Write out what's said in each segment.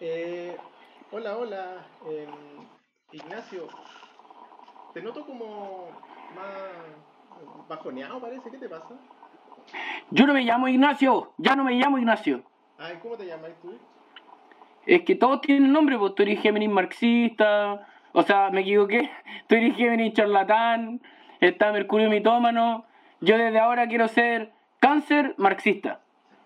Eh, hola, hola, em, Ignacio. Te noto como más bajoneado, parece. ¿Qué te pasa? Yo no me llamo Ignacio, ya no me llamo Ignacio. Ay, ¿cómo te llamas tú? Es que todos tienen nombre, pues tú eres Géminis marxista, o sea, me equivoqué, tú eres Géminis charlatán, está Mercurio mitómano, yo desde ahora quiero ser cáncer marxista.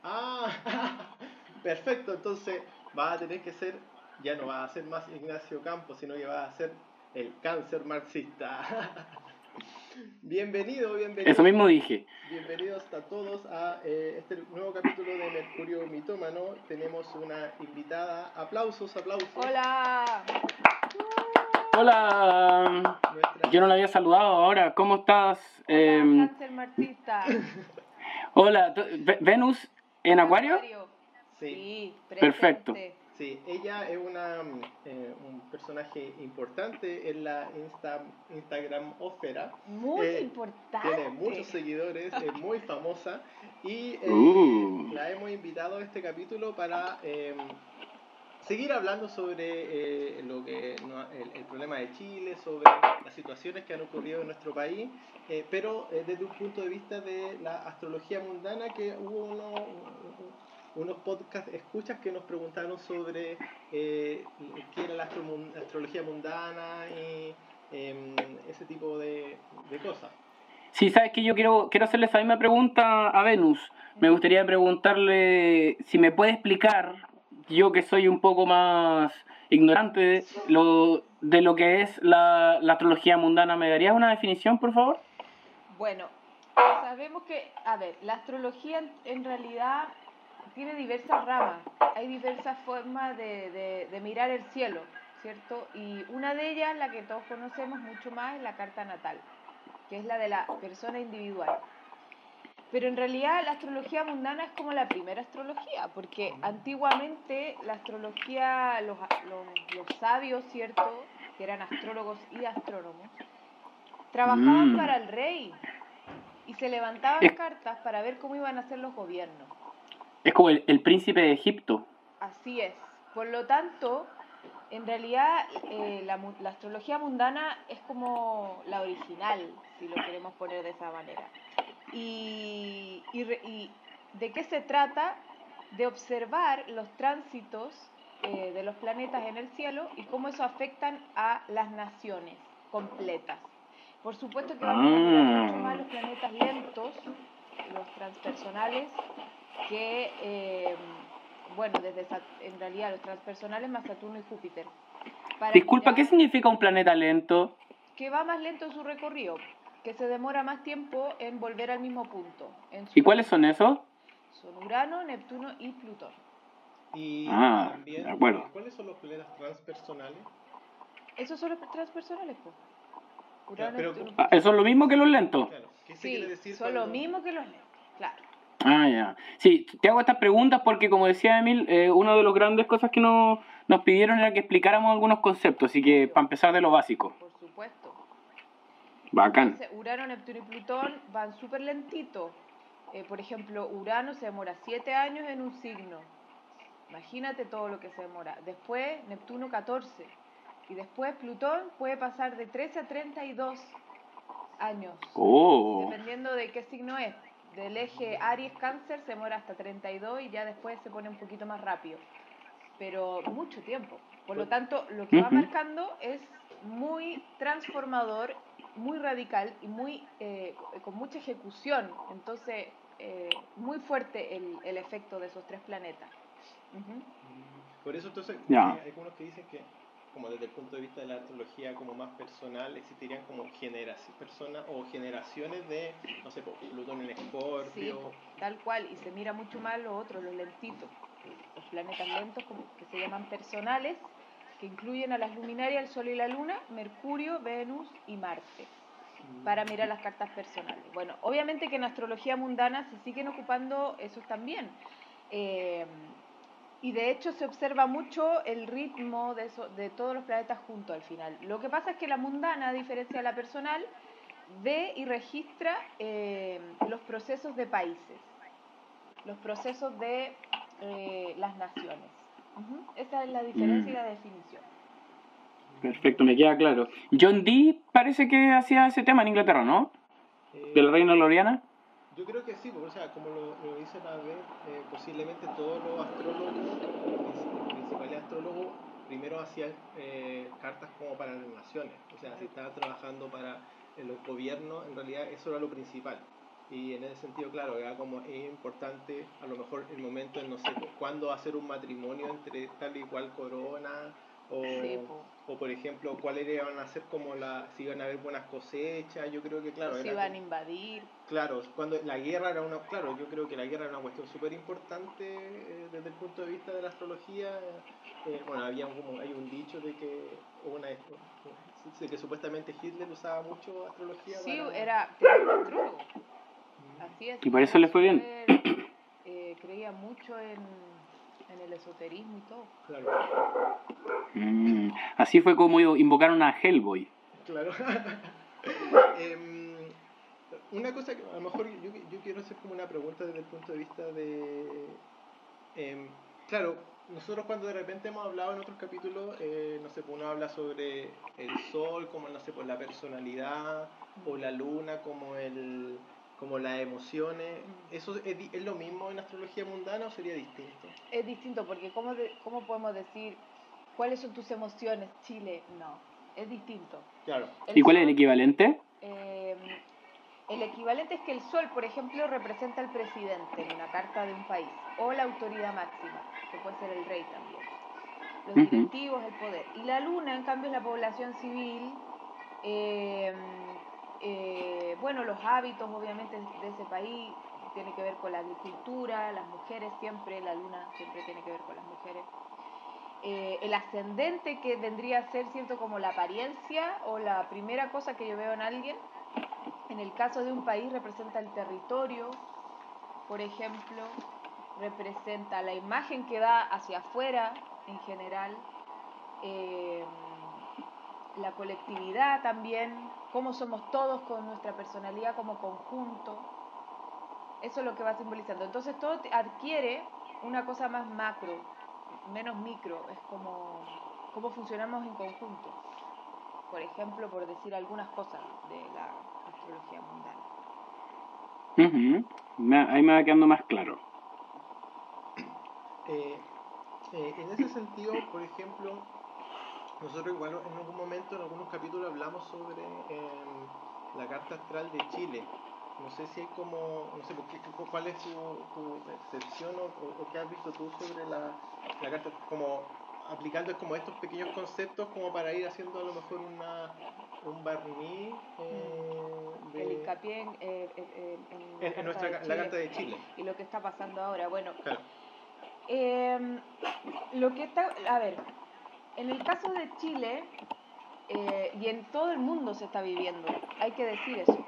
Ah, perfecto, entonces vas a tener que ser, ya no vas a ser más Ignacio Campos, sino que vas a ser el cáncer marxista. Bienvenido, bienvenido. Eso mismo dije. Bienvenidos a todos a eh, este nuevo capítulo de Mercurio Mitómano. Tenemos una invitada. Aplausos, aplausos. Hola. Hola. Yo no la había saludado ahora. ¿Cómo estás? Eh, cáncer marxista. Hola. ¿Venus en Acuario? Sí. sí Perfecto. Sí, ella es una, eh, un personaje importante en la Insta, Instagram ófera. Muy eh, importante. Tiene muchos seguidores, es muy famosa y eh, uh. la hemos invitado a este capítulo para seguir hablando sobre lo que el, problema de Chile, sobre las situaciones que han ocurrido en nuestro país, pero desde un punto de vista de la astrología mundana que hubo uno, unos podcast escuchas que nos preguntaron sobre eh, qué era la, astrología mundana y em, ese tipo de, cosas. Sí, sabes que yo quiero, quiero hacerle esa misma pregunta a Venus. Me gustaría preguntarle si me puede explicar, yo que soy un poco más ignorante de lo, de lo que es la, la astrología mundana, ¿me darías una definición, por favor? Bueno, sabemos que, a ver, la astrología en realidad tiene diversas ramas, hay diversas formas de, de, mirar el cielo, ¿cierto? Y una de ellas, la que todos conocemos mucho más, es la carta natal, que es la de la persona individual. Pero en realidad la astrología mundana es como la primera astrología, porque antiguamente la astrología, los, los, los sabios, ¿cierto? Que eran astrólogos y astrónomos, trabajaban Mm. para el rey y se levantaban cartas para ver cómo iban a ser los gobiernos. Es como el, príncipe de Egipto. Así es. Por lo tanto, en realidad eh, la, astrología mundana es como la original, si lo queremos poner de esa manera. Y, de qué se trata? De observar los tránsitos eh, de los planetas en el cielo y cómo eso afectan a las naciones completas. Por supuesto que vamos a mirar mucho más los planetas lentos, los transpersonales, que, eh, bueno, desde en realidad los transpersonales más Saturno y Júpiter. Disculpa, ¿qué significa un planeta lento? Que va más lento en su recorrido, que se demora más tiempo en volver al mismo punto. ¿Y cuáles son esos? Son Urano, Neptuno y Plutón. Y ah, también, ¿cuáles son los planetas transpersonales? Esos son los transpersonales, pues. Urano, Neptuno, ah, ¿Eso es lo mismo que los lentos? Claro. ¿Qué sí, quiere decir son lo mismo que los lentos, claro. Ah, ya. Sí, te hago estas preguntas porque, como decía Emil, eh, una de las grandes cosas que nos, nos pidieron era que explicáramos algunos conceptos, así que para empezar de lo básico. Por supuesto. Bacán. Entonces, Urano, Neptuno y Plutón van súper lentitos. Eh, por ejemplo, Urano se demora 7 años en un signo. Imagínate todo lo que se demora. Después, Neptuno 14. Y después, Plutón puede pasar de 13 a 32 años. Oh. Dependiendo de qué signo es del eje Aries-Cáncer se demora hasta 32 y ya después se pone un poquito más rápido. Pero mucho tiempo. Por lo tanto, lo que va marcando es muy transformador, muy radical y muy eh, con mucha ejecución. Entonces, eh, muy fuerte el, el, efecto de esos tres planetas. Por eso entonces hay algunos que dicen que como desde el punto de vista de la astrología como más personal, existirían como generaciones, personas o generaciones de, no sé, Plutón en Escorpio. Sí, tal cual, y se mira mucho más lo otro, los lentitos, los planetas lentos como que se llaman personales, que incluyen a las luminarias, el Sol y la Luna, Mercurio, Venus y Marte, para mirar las cartas personales. Bueno, obviamente que en astrología mundana se siguen ocupando esos también. Eh, y de hecho se observa mucho el ritmo de, eso, de todos los planetas juntos al final. Lo que pasa es que la mundana, a diferencia de la personal, ve y registra eh, los procesos de países, los procesos de eh, las naciones. Ujú, Esa es la diferencia y la definición. Perfecto, me queda claro. John Dee parece que hacía ese tema en Inglaterra, ¿no? Eh, Del reino Loriana. Yo creo que sí, porque, o sea, como lo, lo dicen a ver, eh, posiblemente todos los astrólogos, los principales astrólogos, primero hacían eh, cartas como para las naciones. O sea, si estaban trabajando para eh, los gobiernos, en realidad eso era lo principal. Y en ese sentido, claro, era como es importante a lo mejor el momento en, no sé, cuándo hacer un matrimonio entre tal y cual corona, o, Sí. O por ejemplo, cuáles iban a ser como la, si iban a haber buenas cosechas, yo creo que claro, era iban a invadir. Claro, cuando la guerra era una, claro, yo creo que la guerra era una cuestión súper importante eh, desde el punto de vista de la astrología. eh, bueno, había un, como- hay un dicho de que una, de que supuestamente Hitler usaba mucho astrología. Sí, para- era, astrólogo. Así es. Y por eso le fue bien. eh, creía mucho en, en el esoterismo y todo. Claro, Mm, Así fue como invocaron a Hellboy. claro. Em, una cosa que a lo mejor yo, yo quiero hacer como una pregunta desde el punto de vista de... em, claro, nosotros cuando de repente hemos hablado en otros capítulos, eh, no sé, pues uno habla sobre el sol como, no sé, pues la personalidad, o la luna como el como las emociones, ¿eso es, di- es lo mismo en astrología mundana o sería distinto? Es distinto porque ¿cómo, de- ¿cómo podemos decir cuáles son tus emociones, Chile? No, es distinto. Claro, ¿Y cuál es el equivalente? eh, el equivalente es que el sol, por ejemplo, representa al presidente en una carta de un país, o la autoridad máxima, que puede ser el rey también. Los directivos, el poder. Y la luna, en cambio, es la población civil, eh, eh, bueno, los hábitos, obviamente, de ese país, tiene que ver con la agricultura, las mujeres siempre, la luna siempre tiene que ver con las mujeres. Eh, el ascendente que vendría a ser, ¿cierto? Como la apariencia o la primera cosa que yo veo en alguien. En el caso de un país representa el territorio, por ejemplo, representa la imagen que da hacia afuera en general, eh, la colectividad también, cómo somos todos con nuestra personalidad como conjunto. Eso es lo que va simbolizando. Entonces todo adquiere una cosa más macro, menos micro, es como cómo funcionamos en conjunto. Por ejemplo, por decir algunas cosas de la astrología mundana. Me- Ahí me va quedando más claro. Eh, eh, en ese sentido, por ejemplo, nosotros igual en algún momento, en algunos capítulos hablamos sobre em, la carta astral de Chile. No sé si hay como, no sé, ¿por qué- cu- ¿cuál es tu, tu percepción o, o- qué has visto tú sobre la, la carta, como aplicando como estos pequeños conceptos como para ir haciendo a lo mejor una, un barniz eh, de- El hincapié en, eh, en- en- en nuestra la carta de Chile. y lo que está pasando ahora. Bueno, Claro. Em, lo que está, a ver, en el caso de Chile eh, y en todo el mundo se está viviendo, hay que decir eso.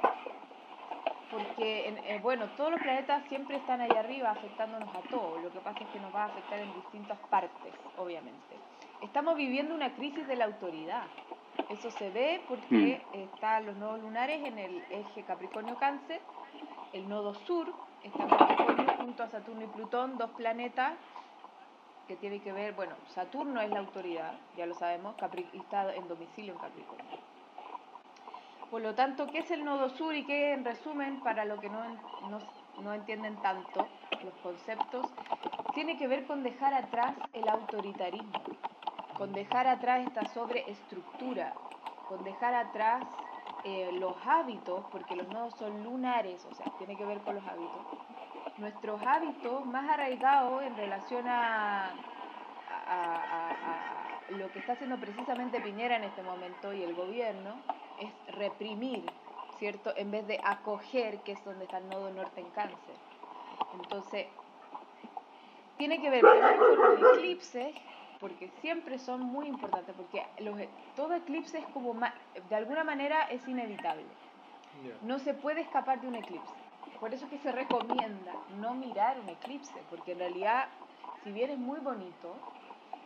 Porque, en- eh, bueno, todos los planetas siempre están ahí arriba afectándonos a todos. Lo que pasa es que nos va a afectar en distintas partes, obviamente. Estamos viviendo una crisis de la autoridad. Eso se ve porque están los nodos lunares en el eje Capricornio-Cáncer. El nodo sur está Capricornio junto a Saturno y Plutón, dos planetas que tienen que ver, bueno, Saturno es la autoridad, ya lo sabemos, Capri- está en domicilio en Capricornio. Por lo tanto, ¿qué es el nodo sur y qué, en resumen, para lo que no, no, no entienden tanto los conceptos, tiene que ver con dejar atrás el autoritarismo, con dejar atrás esta sobreestructura, con dejar atrás eh, los hábitos, porque los nodos son lunares, o sea, tiene que ver con los hábitos. Nuestros hábitos más arraigados en relación a, a- a- a lo que está haciendo precisamente Piñera en este momento y el gobierno es reprimir, ¿cierto? En vez de acoger, que es donde está el nodo norte en cáncer. Entonces, tiene que ver primero con los eclipses, porque siempre son muy importantes, porque los, todo eclipse es como, de alguna manera es inevitable. No se puede escapar de un eclipse. Por eso es que se recomienda no mirar un eclipse, porque en realidad, si bien es muy bonito,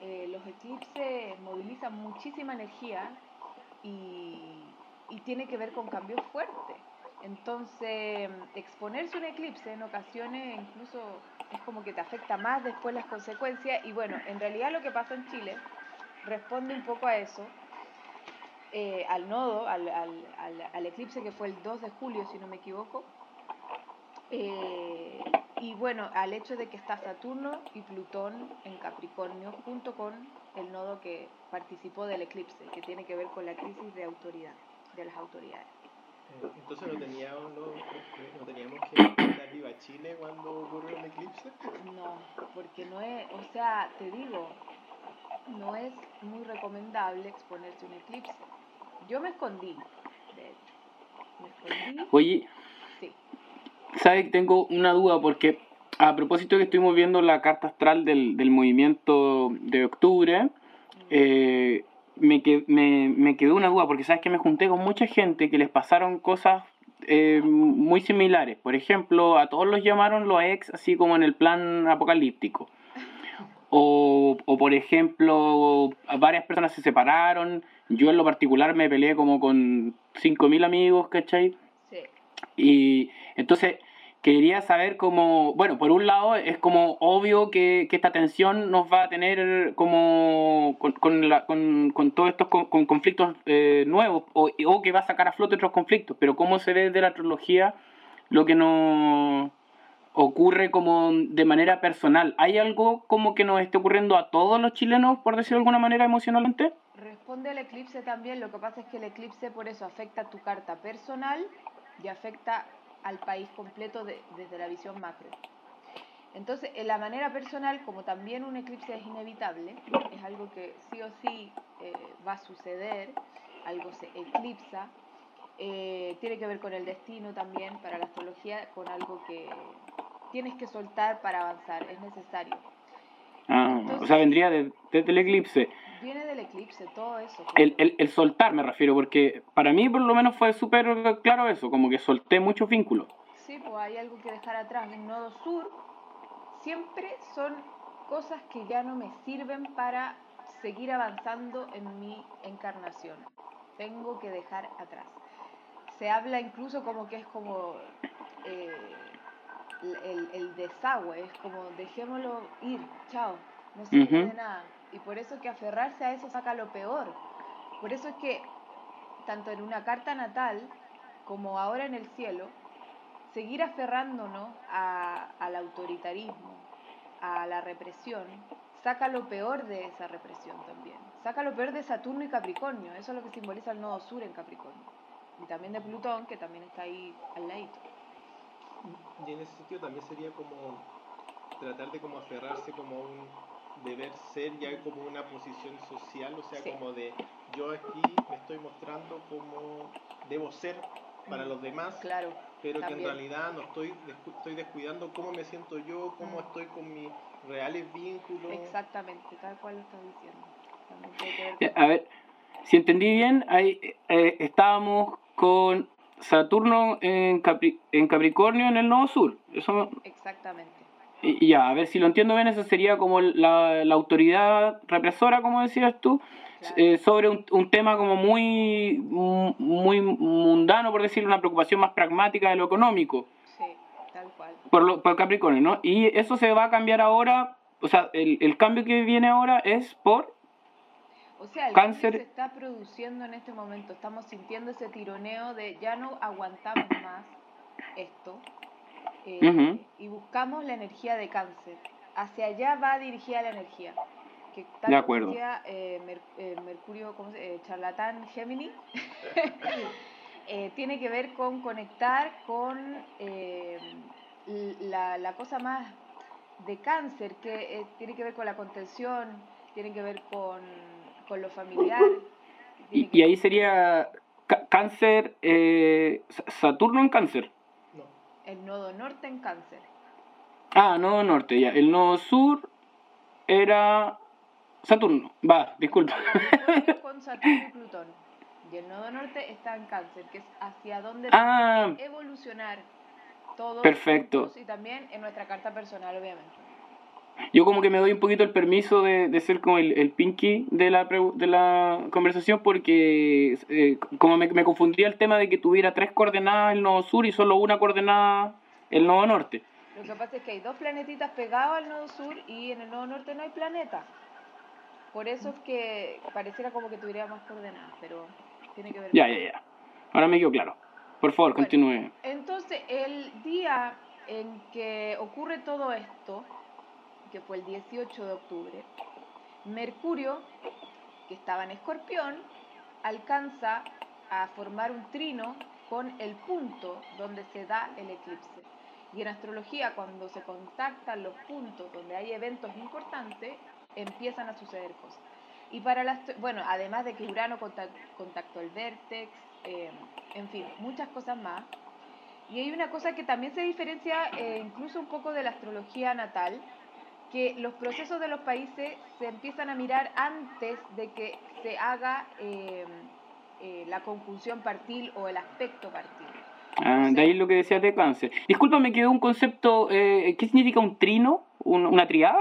eh, los eclipses movilizan muchísima energía y, y tiene que ver con cambios fuertes. Entonces, exponerse a un eclipse en ocasiones incluso es como que te afecta más después las consecuencias. Y bueno, en realidad lo que pasa en Chile responde un poco a eso, eh, al nodo, al, al, al, eclipse que fue el 2 de julio, si no me equivoco. Eh, y bueno, al hecho de que está Saturno y Plutón en Capricornio, junto con el nodo que participó del eclipse, que tiene que ver con la crisis de autoridad, de las autoridades. Eh, entonces no teníamos, no, teníamos que estar viva Chile cuando ocurrió el eclipse. No, porque no es, o sea, te digo, no es muy recomendable exponerse a un eclipse. Yo me escondí, de hecho. Me escondí. Oye. ¿Sabes? Tengo una duda porque a propósito que estuvimos viendo la carta astral del, del movimiento de octubre, eh, me, me, me, quedó una duda porque sabes que me junté con mucha gente que les pasaron cosas eh, muy similares. Por ejemplo, a todos los llamaron los ex así como en el plan apocalíptico. O, o por ejemplo, varias personas se separaron. Yo en lo particular me peleé como con 5.000 amigos, ¿cachai? Sí. Y entonces quería saber cómo, bueno, por un lado es como obvio que, esta tensión nos va a tener como con, con, todos estos con, conflictos eh, nuevos o, o, que va a sacar a flote otros conflictos, pero cómo se ve desde la astrología lo que nos ocurre como de manera personal. ¿Hay algo como que nos esté ocurriendo a todos los chilenos, por decirlo de alguna manera, emocionalmente? Responde al eclipse también, lo que pasa es que el eclipse por eso afecta tu carta personal y afecta al país completo desde la visión macro. Entonces, en la manera personal, como también un eclipse es inevitable, es algo que sí o sí eh, va a suceder, algo se eclipsa, eh, tiene que ver con el destino también para la astrología, con algo que tienes que soltar para avanzar, es necesario. Ah, o sea, vendría desde el eclipse. Viene del eclipse, todo eso. El, el, el, soltar me refiero, porque para mí por lo menos fue súper claro eso, como que solté muchos vínculos. Sí, pues hay algo que dejar atrás. El nodo sur siempre son cosas que ya no me sirven para seguir avanzando en mi encarnación. Tengo que dejar atrás. Se habla incluso como que es como eh, el, el, desagüe, es como dejémoslo ir, chao, no sirve de nada y por eso que aferrarse a eso saca lo peor. Por eso es que, tanto en una carta natal como ahora en el cielo, seguir aferrándonos al autoritarismo, a la represión, saca lo peor de esa represión también. Saca lo peor de Saturno y Capricornio, eso es lo que simboliza el nodo sur en Capricornio. Y también de Plutón, que también está ahí al ladito. Y en ese sentido también sería como tratar de como aferrarse como un deber ser ya como una posición social, o sea, como de yo aquí me estoy mostrando como debo ser para los demás, claro, pero que en realidad no estoy, estoy descuidando cómo me siento yo, cómo mm. estoy con mis reales vínculos. Exactamente, tal cual lo estás diciendo. A ver, si entendí bien, ahí eh, estábamos con Saturno en, en Capricornio en el Nodo Sur. Eso... Exactamente. Y ya, a ver si lo entiendo bien, eso sería como la, la autoridad represora, como decías tú, eh, sobre un, un, tema como muy, muy mundano, por decirlo, una preocupación más pragmática de lo económico. Sí, tal cual. Por, lo, por Capricornio, ¿no? Y eso se va a cambiar ahora, o sea, el, el cambio que viene ahora es por... O sea, el cáncer se está produciendo en este momento, estamos sintiendo ese tironeo de ya no aguantamos más esto, eh, y buscamos la energía de cáncer. Hacia allá va dirigida la energía. Que tal de acuerdo. Decía, eh, eh, Mercurio, ¿cómo se, charlatán Gemini, tiene que ver con conectar con la, la, cosa más de cáncer, que tiene que ver con la contención, tiene que ver con, con lo familiar. Y, y, ahí sería cáncer, Saturno en cáncer. El nodo norte en cáncer. Ah, nodo norte, ya. El nodo sur era Saturno. Va, disculpa. Con Saturno y Plutón. Y el nodo norte está en cáncer, que es hacia donde ah, evolucionar todo. Perfecto. Y también en nuestra carta personal, obviamente. Yo como que me doy un poquito el permiso de, de ser como el, el pinky de la, de la conversación porque eh, como me, me, confundía el tema de que tuviera tres coordenadas el nodo sur y solo una coordenada el nodo norte. Lo que pasa es que hay dos planetitas pegados al nodo sur y en el nodo norte no hay planeta. Por eso es que pareciera como que tuviera más coordenadas, pero tiene que ver Ya, ya, ya. Ahora me quedó claro. Por favor, Bueno. continúe. Entonces, el día en que ocurre todo esto, que fue el 18 de octubre, Mercurio, que estaba en Escorpión, alcanza a formar un trino con el punto donde se da el eclipse. Y en astrología, cuando se contactan los puntos donde hay eventos importantes, empiezan a suceder cosas. Y para las, bueno, además de que Urano contac- contactó el vértex, eh, en fin, muchas cosas más. Y hay una cosa que también se diferencia eh, incluso un poco de la astrología natal, que los procesos de los países se empiezan a mirar antes de que se haga eh, eh, la conjunción partil o el aspecto partil. Ah, de ahí lo que decías de cáncer. Disculpa, me quedó un concepto. eh, ¿Qué significa un trino? ¿Un- ¿Una triada?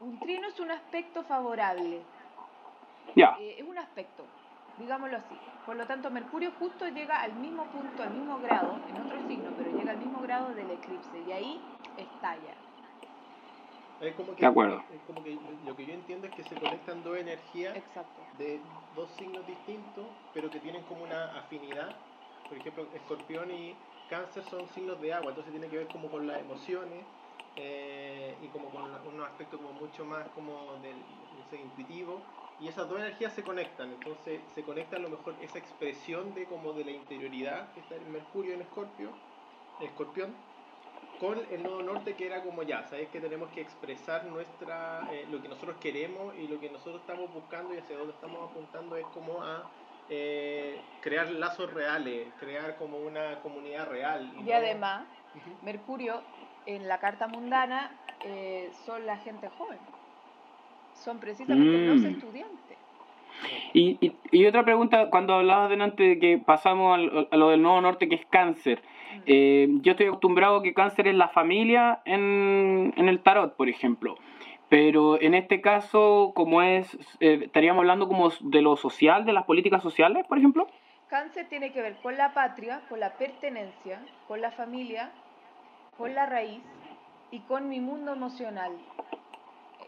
Un trino es un aspecto favorable, Ya. eh, es un aspecto, digámoslo así. Por lo tanto, Mercurio justo llega al mismo punto, al mismo grado, en otro signo, pero llega al mismo grado del eclipse y ahí estalla. Es como que, De acuerdo. es como que lo que yo entiendo es que se conectan dos energías Exacto. de dos signos distintos, pero que tienen como una afinidad. Por ejemplo, escorpión y cáncer son signos de agua, entonces tiene que ver como con las emociones eh, y como con unos aspectos como mucho más como del no sé, intuitivo. Y esas dos energías se conectan, entonces se conecta a lo mejor esa expresión de como de la interioridad que está en Mercurio en Escorpio, Escorpión, con el nodo norte que era como ya, sabes que tenemos que expresar nuestra eh, lo que nosotros queremos y lo que nosotros estamos buscando y hacia dónde estamos apuntando es como a eh, crear lazos reales, crear como una comunidad real. Y además. Mercurio en la carta mundana eh, son la gente joven. Son precisamente Mm. los estudiantes. Y, y, y otra pregunta, cuando hablabas delante de que pasamos al- a lo del Nuevo Norte, que es cáncer. Eh, yo estoy acostumbrado que cáncer es la familia en, en el tarot, por ejemplo. Pero en este caso, como es, eh, estaríamos hablando como de lo social, de las políticas sociales, por ejemplo. Cáncer tiene que ver con la patria, con la pertenencia, con la familia, con la raíz y con mi mundo emocional.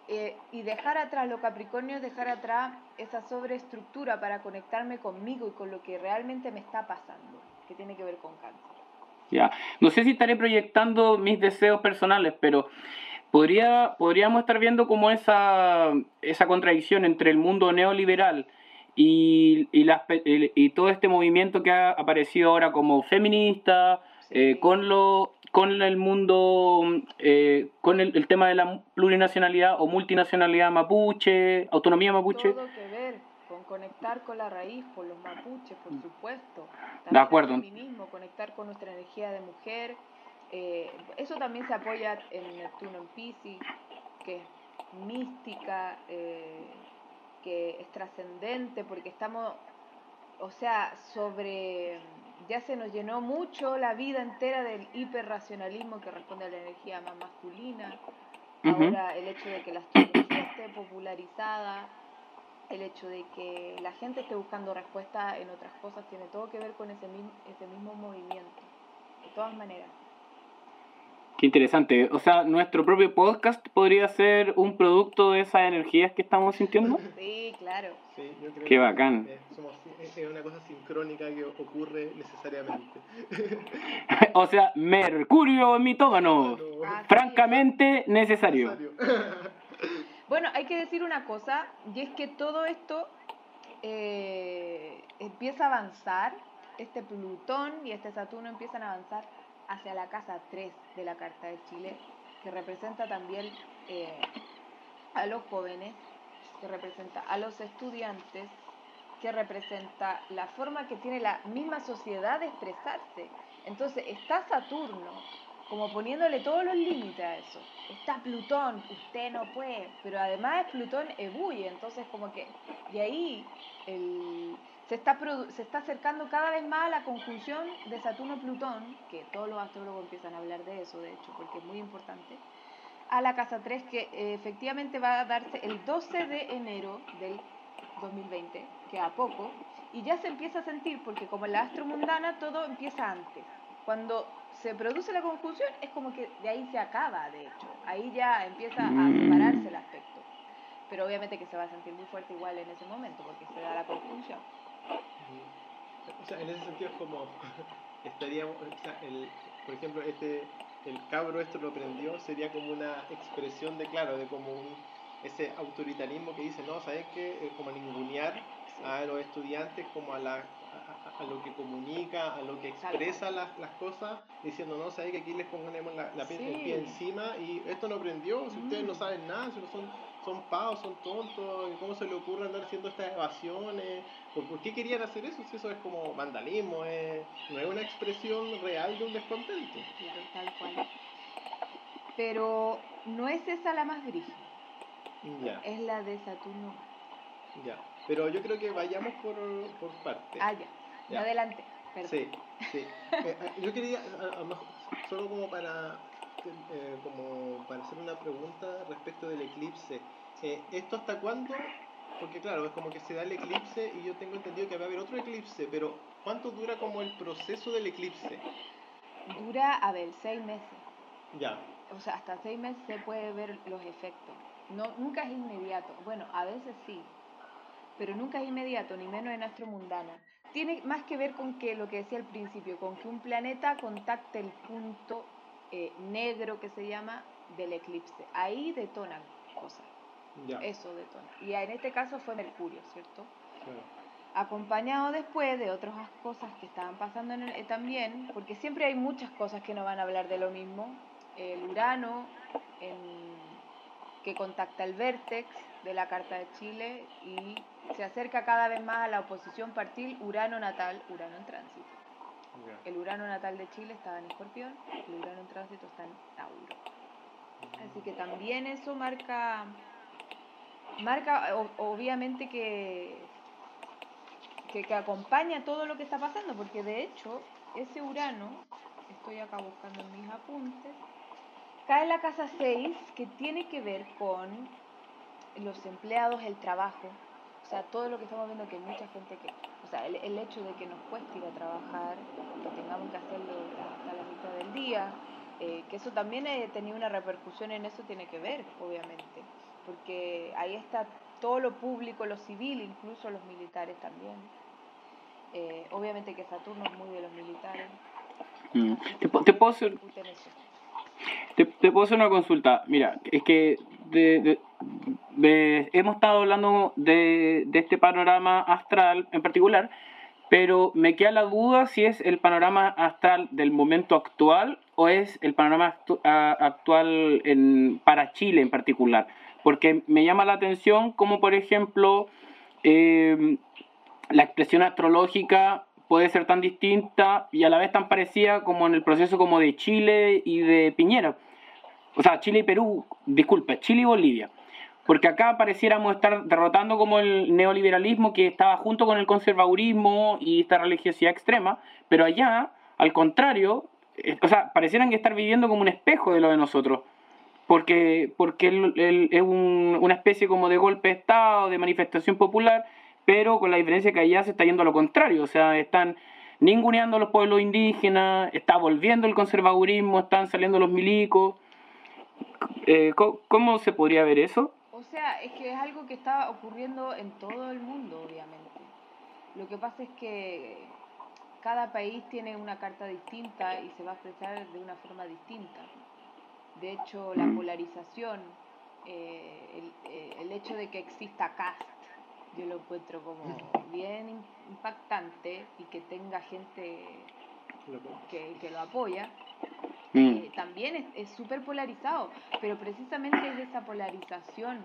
Eh, y dejar atrás, lo Capricornio dejar atrás esa sobreestructura para conectarme conmigo y con lo que realmente me está pasando, que tiene que ver con cáncer. Ya. No sé si estaré proyectando mis deseos personales, pero podría, podríamos estar viendo como esa, esa contradicción entre el mundo neoliberal y, y, las todo este movimiento que ha aparecido ahora como feminista, Sí. eh, con, lo, con el mundo, eh, con el, el tema de la plurinacionalidad o multinacionalidad mapuche, autonomía mapuche. Todo que ver con conectar con la raíz, con los mapuches, por supuesto. De También acuerdo. el feminismo, conectar con nuestra energía de mujer. eh, eso también se apoya en Neptuno en Pisces, que es mística, eh, que es trascendente, porque estamos, o sea, sobre. Ya se nos llenó mucho la vida entera del hiperracionalismo que responde a la energía más masculina. Ahora el hecho de que la astrología esté popularizada, el hecho de que la gente esté buscando respuestas en otras cosas, tiene todo que ver con ese, ese mismo movimiento. De todas maneras. Qué interesante. O sea, nuestro propio podcast podría ser un producto de esas energías que estamos sintiendo. Sí, claro. Sí, yo creo Qué que, bacán. eh, somos- es una cosa sincrónica que ocurre necesariamente. o sea, mercurio mitómano. No, Ah, sí. Francamente necesario. necesario. Bueno, hay que decir una cosa, y es que todo esto eh, empieza a avanzar, este Plutón y este Saturno empiezan a avanzar hacia la casa 3 de la Carta de Chile, que representa también eh, a los jóvenes, que representa a los estudiantes, que representa la forma que tiene la misma sociedad de expresarse. Entonces está Saturno como poniéndole todos los límites a eso. Está Plutón, usted no puede, pero además es Plutón ebulle, entonces como que, y ahí se, está se está acercando cada vez más a la conjunción de Saturno-Plutón, que todos los astrólogos empiezan a hablar de eso, de hecho, porque es muy importante, a la casa 3 que eh, efectivamente va a darse el 12 de enero del 2020, que a poco, y ya se empieza a sentir, porque como en la astromundana todo empieza antes. Cuando se produce la conjunción, es como que de ahí se acaba, de hecho. Ahí ya empieza a Mm. separarse el aspecto. Pero obviamente que se va a sentir muy fuerte igual en ese momento, porque se da la conjunción. O sea, en ese sentido es como estaríamos, o sea, el, por ejemplo, este, el cabro esto lo aprendió, sería como una expresión de, claro, de como un, ese autoritarismo que dice, no, ¿sabes qué? Es como ningunear a los estudiantes como a, la, a, lo que comunica, a lo que expresa las, las cosas, diciendo, no, ¿sabes que aquí les ponemos la, la el pie encima y esto no aprendió, si ustedes no Mm. saben nada, si no son, son pavos, son tontos, ¿cómo se le ocurre andar haciendo estas evasiones? ¿Por, por qué querían hacer eso? Si eso es como vandalismo, es- no es una expresión real de un descontento. Claro, tal cual. Pero no es esa la más brígida, Ya, es la de Saturno. ya. Pero yo creo que vayamos por, por partes. Ah, ya. Ya. Adelante. Perdón. Sí, sí. Eh, eh, yo quería, a, a solo como para, eh, como para hacer una pregunta respecto del eclipse. Eh, ¿Esto hasta cuándo? Porque claro, es como que se da el eclipse y yo tengo entendido que va a haber otro eclipse, pero ¿cuánto dura como el proceso del eclipse? Dura, a ver, seis meses. Ya, O sea, hasta seis meses se puede ver los efectos. No, nunca es inmediato. Bueno, a veces sí, pero nunca es inmediato, ni menos en astromundana. Tiene más que ver con que lo que decía al principio, con que un planeta contacte el punto eh, negro que se llama del eclipse. Ahí detonan cosas. ya. Eso detona. Y en este caso fue Mercurio, ¿cierto? claro. acompañado después de otras cosas que estaban pasando en el- eh, también, porque siempre hay muchas cosas que no van a hablar de lo mismo. El Urano, que contacta el vértex de la Carta de Chile y se acerca cada vez más a la oposición partil Urano natal, Urano en tránsito. El Urano natal de Chile estaba en Escorpión, el Urano en tránsito está en Tauro. Así que también eso marca, marca o- obviamente que, que, que acompaña todo lo que está pasando, porque de hecho ese Urano, estoy acá buscando en mis apuntes, cae en la casa 6 que tiene que ver con los empleados, el trabajo, sea, todo lo que estamos viendo que mucha gente que, o sea, el, el hecho de que nos cueste ir a trabajar, que tengamos que hacerlo hasta la mitad del día, eh, que eso también ha tenido una repercusión en eso, tiene que ver, obviamente, porque ahí está todo lo público, lo civil, incluso los militares también. Eh, obviamente que Saturno es muy de los militares. Mm. ¿Te, te puedo hacer, te, te puedo hacer una consulta? Mira, es que de- de- de- hemos estado hablando de, de este panorama astral en particular, pero me queda la duda si es el panorama astral del momento actual o es el panorama actu- actual en, para Chile en particular. Porque me llama la atención como, por ejemplo, eh, la expresión astrológica puede ser tan distinta y a la vez tan parecida como en el proceso como de Chile y de Piñera. O sea, Chile y Perú, disculpa, Chile y Bolivia. Porque acá pareciéramos estar derrotando como el neoliberalismo que estaba junto con el conservadurismo y esta religiosidad extrema, pero allá, al contrario, eh, o sea, parecieran que estar viviendo como un espejo de lo de nosotros. Porque, porque es un- una especie como de golpe de Estado, de manifestación popular, pero con la diferencia que allá se está yendo a lo contrario, o sea, están ninguneando a los pueblos indígenas, está volviendo el conservadurismo, están saliendo los milicos. Eh, ¿cómo, cómo se podría ver eso? O sea, es que es algo que está ocurriendo en todo el mundo, obviamente. Lo que pasa es que cada país tiene una carta distinta y se va a expresar de una forma distinta. De hecho, la Mm. polarización, eh, el, eh, el hecho de que exista cast, yo lo encuentro como bien im- impactante y que tenga gente que lo apoya, Mm. también es- es súper polarizado, pero precisamente es esa polarización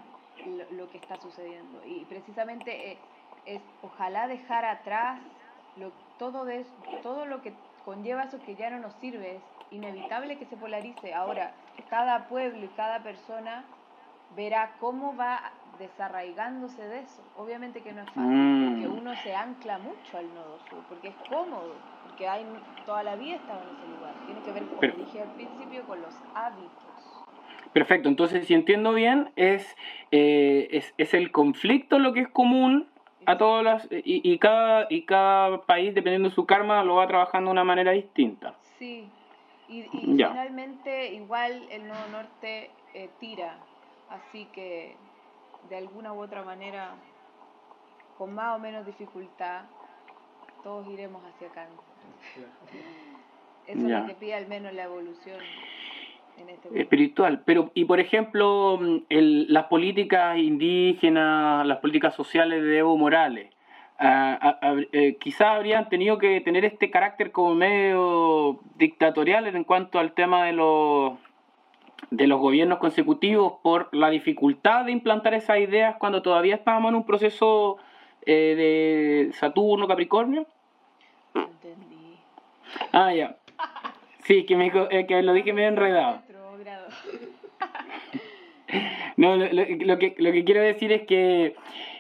lo, lo que está sucediendo. Y precisamente eh, es, ojalá dejar atrás lo, todo, de, todo lo que conlleva eso que ya no nos sirve. Es inevitable que se polarice. Ahora, cada pueblo y cada persona verá cómo va desarraigándose de eso. Obviamente que no es fácil, Mm. porque uno se ancla mucho al nodo sur, porque es cómodo, porque hay toda la vida estado en ese lugar. Tiene que ver, como Pero- dije al principio, con los hábitos. Perfecto, entonces si entiendo bien, es, eh, es, es el conflicto lo que es común a todas las... Y, y, cada, y cada país, dependiendo de su karma, lo va trabajando de una manera distinta. Sí, Y, y Ya. finalmente igual el Nodo Norte eh, tira, así que de alguna u otra manera, con más o menos dificultad, todos iremos hacia cáncer. Eso es lo que pide al menos la evolución en este espiritual. Pero, y por ejemplo, el- las políticas indígenas, las políticas sociales de Evo Morales, ah, ah, eh, quizás habrían tenido que tener este carácter como medio dictatorial en cuanto al tema de los de los gobiernos consecutivos por la dificultad de implantar esas ideas cuando todavía estábamos en un proceso eh, de Saturno, Capricornio. Entendí. Ah, ya. Sí, que, me, eh, que lo dije medio enredado. No, lo, lo- lo que, lo que quiero decir es que,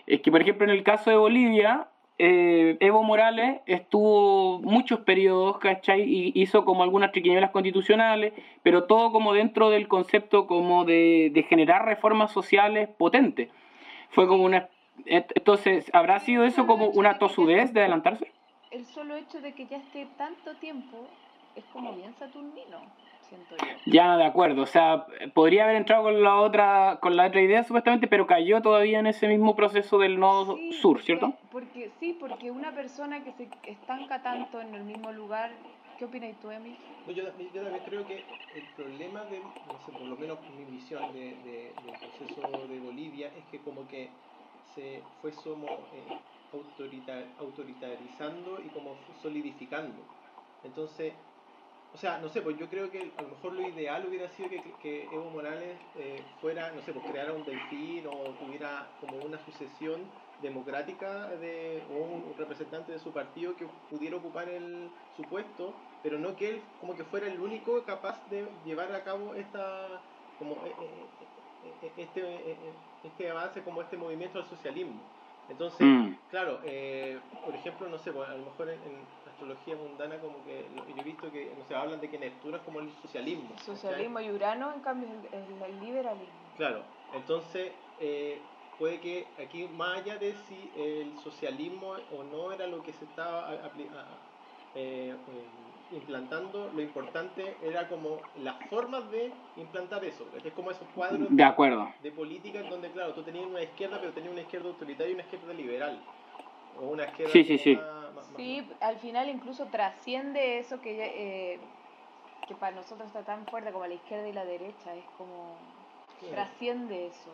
es que, por ejemplo, en el caso de Bolivia, eh, Evo Morales estuvo muchos periodos, ¿cachai? Y hizo como algunas triquiñuelas constitucionales, pero todo como dentro del concepto como de, de generar reformas sociales potentes. Fue como una... Entonces, ¿habrá sido eso como una tosudez de adelantarse? El solo hecho de que ya esté tanto tiempo es como bien saturnino, siento yo. Ya, de acuerdo. O sea, podría haber entrado con la otra, con la otra idea supuestamente, pero cayó todavía en ese mismo proceso del nodo Sí, sur, ¿cierto? Porque, sí, porque una persona que se estanca tanto en el mismo lugar, ¿qué opinas tú, Emi? No, yo, yo también creo que el problema de, no sé, por lo menos mi visión de, de- del proceso de Bolivia es que como que se fue como eh, autorita- autoritarizando y como solidificando. Entonces, o sea, no sé, pues yo creo que a lo mejor lo ideal hubiera sido que, Evo Morales eh, fuera, no sé, pues creara un delfín o tuviera como una sucesión democrática de, o un representante de su partido que pudiera ocupar el, su puesto, pero no que él como que fuera el único capaz de llevar a cabo esta como eh, eh, eh, este este avance como este movimiento al socialismo. Entonces, Mm. claro, eh, por ejemplo, no sé, pues, a lo mejor en, en astrología mundana como que lo- yo he visto que no sé, hablan de que Neptuno es como el socialismo. Socialismo y Urano, en cambio, es el, el liberalismo. Claro, entonces eh, puede que aquí, más allá de si el socialismo o no era lo que se estaba a- eh, eh, implantando, lo importante era como las formas de implantar eso. Es como esos cuadros De acuerdo. de política en donde, claro, tú tenías una izquierda, pero tenías una izquierda autoritaria y una izquierda liberal. O una izquierda Sí, sí, sí. más- más- Sí, al final incluso trasciende eso que, ya, eh, que para nosotros está tan fuerte como la izquierda y la derecha. Es como. Trasciende eso.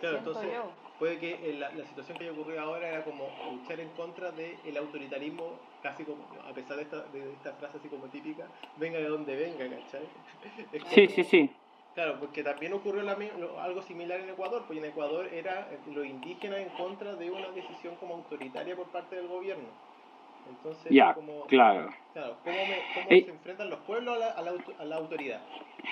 Claro, siento entonces yo. puede que la, la situación que haya ocurrido ahora era como luchar en contra del autoritarismo, casi como, a pesar de esta, de esta frase así como típica, venga de donde venga, ¿cachai? Es Sí, como- sí, sí. Claro, porque también ocurrió la algo similar en Ecuador, porque en Ecuador era eh, los indígenas en contra de una decisión como autoritaria por parte del gobierno. Entonces, como, claro. claro, ¿cómo, me- cómo Ey. se enfrentan los pueblos a la, a la auto- a la autoridad?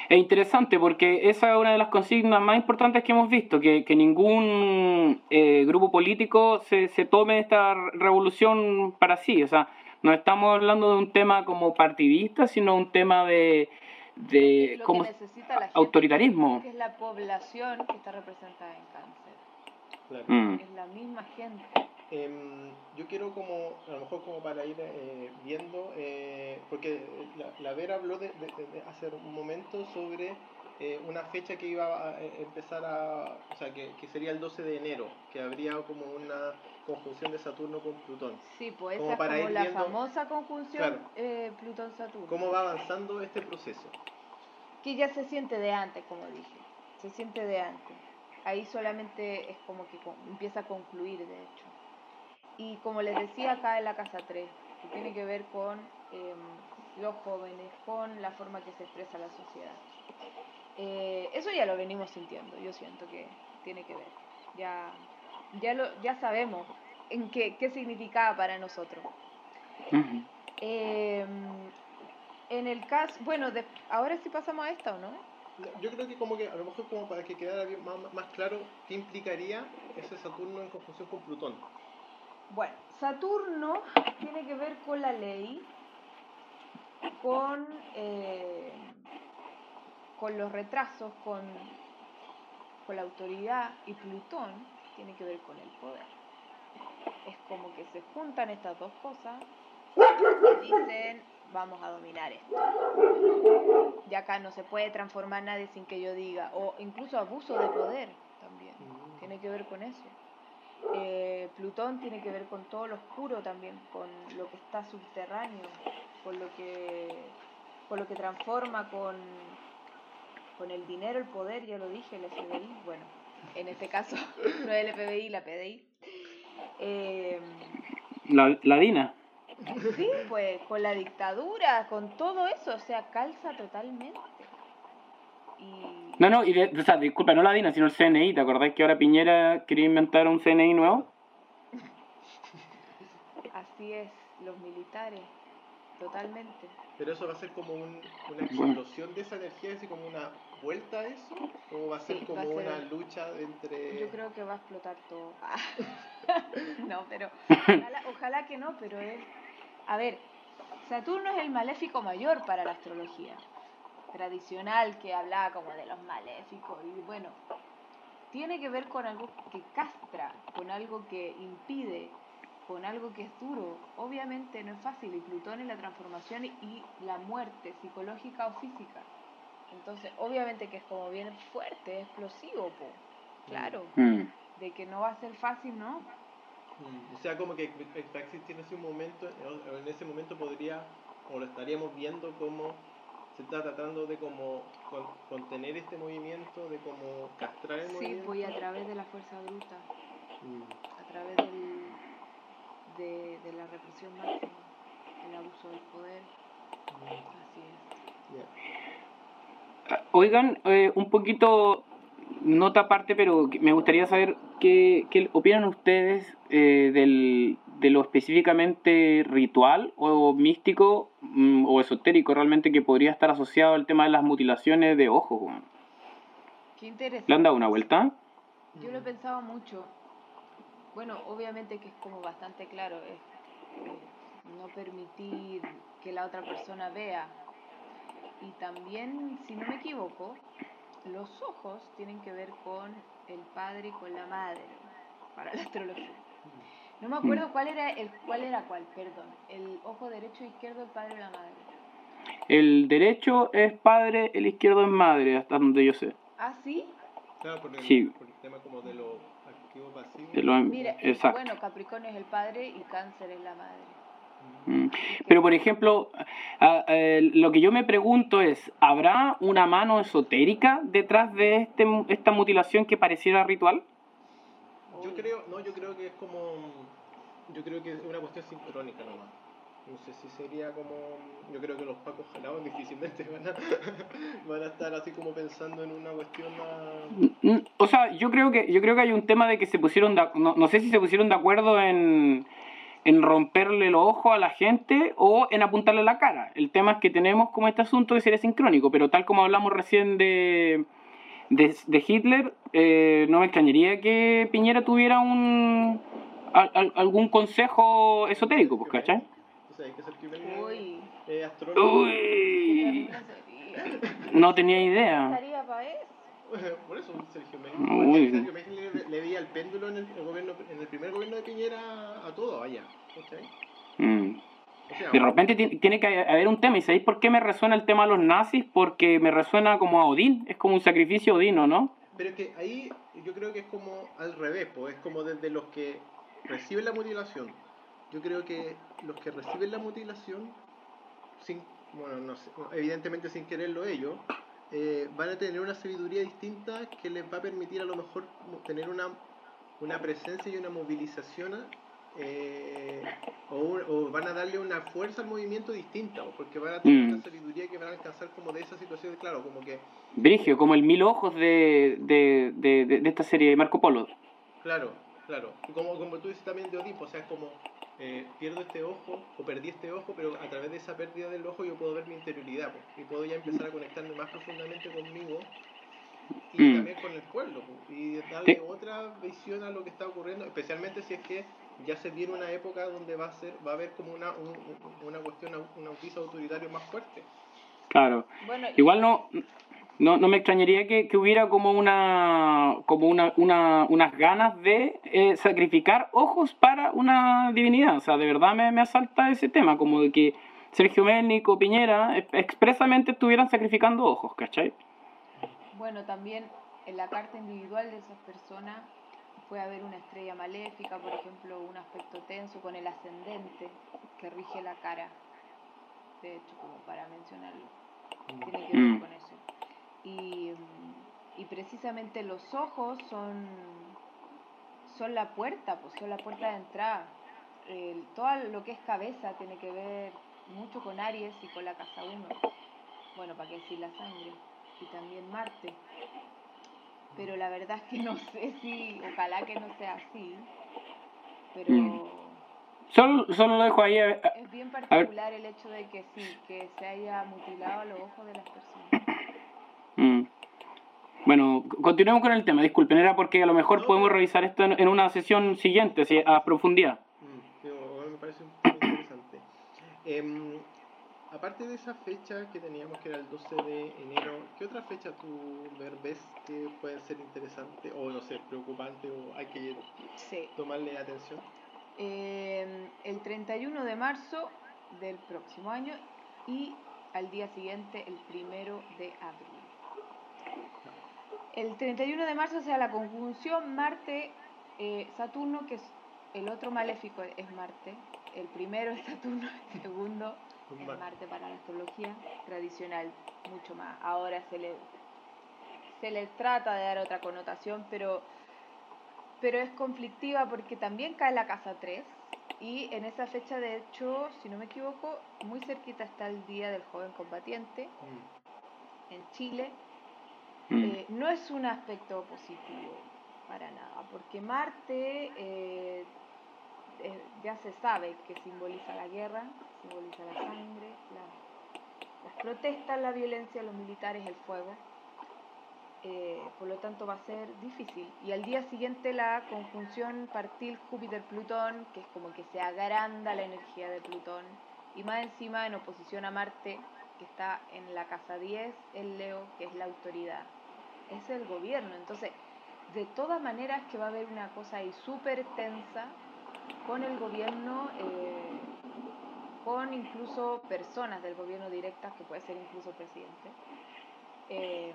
Es interesante porque esa es una de las consignas más importantes que hemos visto, que, que ningún eh, grupo político se, se tome esta revolución para sí. O sea, no estamos hablando de un tema como partidista, sino un tema de, de Lo ¿cómo que necesita la gente, autoritarismo. que es la población que está representada en cáncer. Claro. Mm. Es la misma gente. Em, yo quiero como, a lo mejor como para ir eh, viendo, eh, porque la, la Vera habló de- de- de hace un momento sobre eh, una fecha que iba a eh, empezar a, o sea, que, que sería el 12 de enero, que habría como una conjunción de Saturno con Plutón. Sí, pues Como esa es para como la viendo- famosa conjunción Claro. eh, Plutón-Saturno. ¿Cómo va avanzando este proceso? Que ya se siente de antes, como dije. Se siente de antes. Ahí solamente es como que empieza a concluir, de hecho. Y como les decía acá en la casa 3, que tiene que ver con em, los jóvenes, con la forma que se expresa la sociedad. Eh, eso ya lo venimos sintiendo, yo siento que tiene que ver. Ya, ya, lo, ya sabemos en qué, qué significaba para nosotros. Eh, en el caso, bueno, de- ahora sí pasamos a esta, ¿o no? Yo creo que como que a lo mejor como para que quedara más, más claro qué implicaría ese Saturno en conjunción con Plutón. Bueno, Saturno tiene que ver con la ley, con, eh, con los retrasos, con, con la autoridad, y Plutón tiene que ver con el poder. Es como que se juntan estas dos cosas y dicen, vamos a dominar esto. Y acá no se puede transformar nadie sin que yo diga, o incluso abuso de poder también, Mm. tiene que ver con eso. Eh, Plutón tiene que ver con todo lo oscuro también, con lo que está subterráneo, con lo que, con lo que transforma con, con el dinero, el poder, ya lo dije, el FBI, bueno, en este caso no el FBI, la PDI. Eh, La, la Dina. Sí, pues con la dictadura, con todo eso, o sea, calza totalmente. Y No, no, y de- o sea, disculpa, no la Dina, sino el CNI. ¿Te acordás que ahora Piñera quería inventar un CNI nuevo? así es, los militares, totalmente. Pero eso va a ser como un- una explosión de esa energía, así como una vuelta a eso, o va a ser Sí, como va a ser- una lucha entre... Yo creo que va a explotar todo. no, pero ojalá, ojalá que no, pero es... A ver, Saturno es el maléfico mayor para la astrología tradicional que hablaba como de los maléficos y bueno, tiene que ver con algo que castra, con algo que impide, con algo que es duro. Obviamente no es fácil y Plutón es la transformación y la muerte psicológica o física. Entonces, obviamente que es como bien fuerte, explosivo, po. Claro, Mm. de que no va a ser fácil, ¿no? Mm, O sea, como que a existir ese momento, en ese momento podría, o lo estaríamos viendo como se está tratando de como con- contener este movimiento, de como castrar el Sí, movimiento. pues y a través de la fuerza bruta, Mm, a través del, de, de la represión máxima, el abuso del poder, así es. ya. Oigan, eh, un poquito, nota aparte, pero me gustaría saber qué, qué opinan ustedes eh, del, de lo específicamente ritual o místico mm, o esotérico realmente que podría estar asociado al tema de las mutilaciones de ojos. Qué interesante. ¿Le han dado una vuelta? Yo lo he pensado mucho. Bueno, obviamente que es como bastante claro, es no permitir que la otra persona vea. Y también, si no me equivoco, los ojos tienen que ver con el padre y con la madre para la astrología. No me acuerdo cuál era el cuál era cuál, perdón. El ojo derecho e izquierdo, el padre y la madre. El derecho es padre, el izquierdo es madre, hasta donde yo sé. ¿Ah, sí? Claro, por el, Sí. por el tema como de lo lo- Mira, exacto. bueno, Capricornio es el padre y Cáncer es la madre. Mm. Pero por ejemplo, a- lo que yo me pregunto es, ¿habrá una mano esotérica detrás de este, esta mutilación que pareciera ritual? Yo creo, no, yo creo que es como, yo creo que es una cuestión sincrónica nomás. No sé si sería como, yo creo que los pacos jalados difícilmente van a, van a estar así como pensando en una cuestión más... Mm, mm, O sea, yo creo que yo creo que hay un tema de que se pusieron de, ac- no, no sé si se pusieron de acuerdo en, en romperle los ojos a la gente o en apuntarle la cara. El tema es que tenemos como este asunto que sería sincrónico, pero tal como hablamos recién de, de, de Hitler, eh, no me extrañaría que Piñera tuviera un al- al- algún consejo esotérico, pues, ¿cachai? O sea, hay que ser primer Uy, eh. Uy, no tenía idea. estaría para eso? Por eso Sergio. Sergio Méndez le, le veía el péndulo en el, el gobierno, en el primer gobierno de Piñera a todo, vaya. ¿cachai? Mm. O sea, De repente ti- tiene que haber un tema. ¿Y sabéis por qué me resuena el tema de los nazis? Porque me resuena como a Odín. Es como un sacrificio odino, ¿no? Pero es que ahí yo creo que es como al revés, pues es como desde los que reciben la mutilación. Yo creo que los que reciben la mutilación, sin, bueno, no sé, evidentemente sin quererlo ellos, eh, van a tener una sabiduría distinta que les va a permitir a lo mejor tener una, una presencia y una movilización eh, o, van a darle una fuerza al movimiento distinta, porque van a tener Mm. una sabiduría que van a alcanzar como de esa situación, claro, como que Brigio, como el mil ojos de, de, de, esta serie de Marco Polo. Claro, claro. Como, como tú dices también de Oedipo, o sea, es como eh, pierdo este ojo o perdí este ojo, pero a través de esa pérdida del ojo yo puedo ver mi interioridad pues, y puedo ya empezar a conectarme más profundamente conmigo y Mm. también con el pueblo pues, y darle Sí. otra visión a lo que está ocurriendo, especialmente si es que ya se viene una época donde va a ser va a haber como una, un- un- una cuestión, un piso autoritario más fuerte. Claro. Bueno, y- Igual no, no, no me extrañaría que, que hubiera como una como una, una, unas ganas de eh, sacrificar ojos para una divinidad. O sea, de verdad me, me asalta ese tema, como de que Sergio Melnik o Piñera expresamente estuvieran sacrificando ojos, ¿cachai? Bueno, también en la carta individual de esas personas puede haber una estrella maléfica, por ejemplo, un aspecto tenso con el ascendente que rige la cara. De hecho, como para mencionarlo, tiene que ver Mm. con precisamente los ojos son, son la puerta, pues son la puerta de entrada. Todo lo que es cabeza tiene que ver mucho con Aries y con la casa 1. Bueno, para qué decir la sangre. Y también Marte. Pero la verdad es que no sé si, ojalá que no sea así. Pero Mm. Solo, solo lo dejo ahí. eh, es bien particular el hecho de que sí, que se haya mutilado los ojos de las personas. Bueno, continuemos con el tema. Disculpen, era porque a lo mejor No, podemos revisar esto en, en una sesión siguiente, así, a profundidad. Mm, me parece un tema interesante. Em, aparte de esa fecha que teníamos que era el 12 de enero, ¿qué otra fecha tú ves que puede ser interesante o no sé, preocupante o hay que Sí. tomarle atención? Eh, el 31 de marzo del próximo año y al día siguiente, el primero de abril. El 31 de marzo sea la conjunción Marte-Saturno, que es el otro maléfico es Marte. El primero es Saturno, el segundo Un es mar- Marte para la astrología tradicional, mucho más. Ahora se le, se le trata de dar otra connotación, pero, pero es conflictiva porque también cae la casa 3 y en esa fecha, de hecho, si no me equivoco, muy cerquita está el Día del Joven Combatiente Mm, en Chile. Mm. Eh, no es un aspecto positivo para nada, porque Marte eh, eh, ya se sabe que simboliza la guerra, simboliza la sangre, la- las protestas, la violencia, los militares, el fuego. Por lo tanto va a ser difícil. Y al día siguiente la conjunción partil Júpiter-Plutón, que es como que se agranda la energía de Plutón, y más encima en oposición a Marte, que está en la casa 10, el Leo, que es la autoridad. Es el gobierno. Entonces, de todas maneras que va a haber una cosa ahí súper tensa con el gobierno, eh, con incluso personas del gobierno directas, que puede ser incluso presidente. Eh,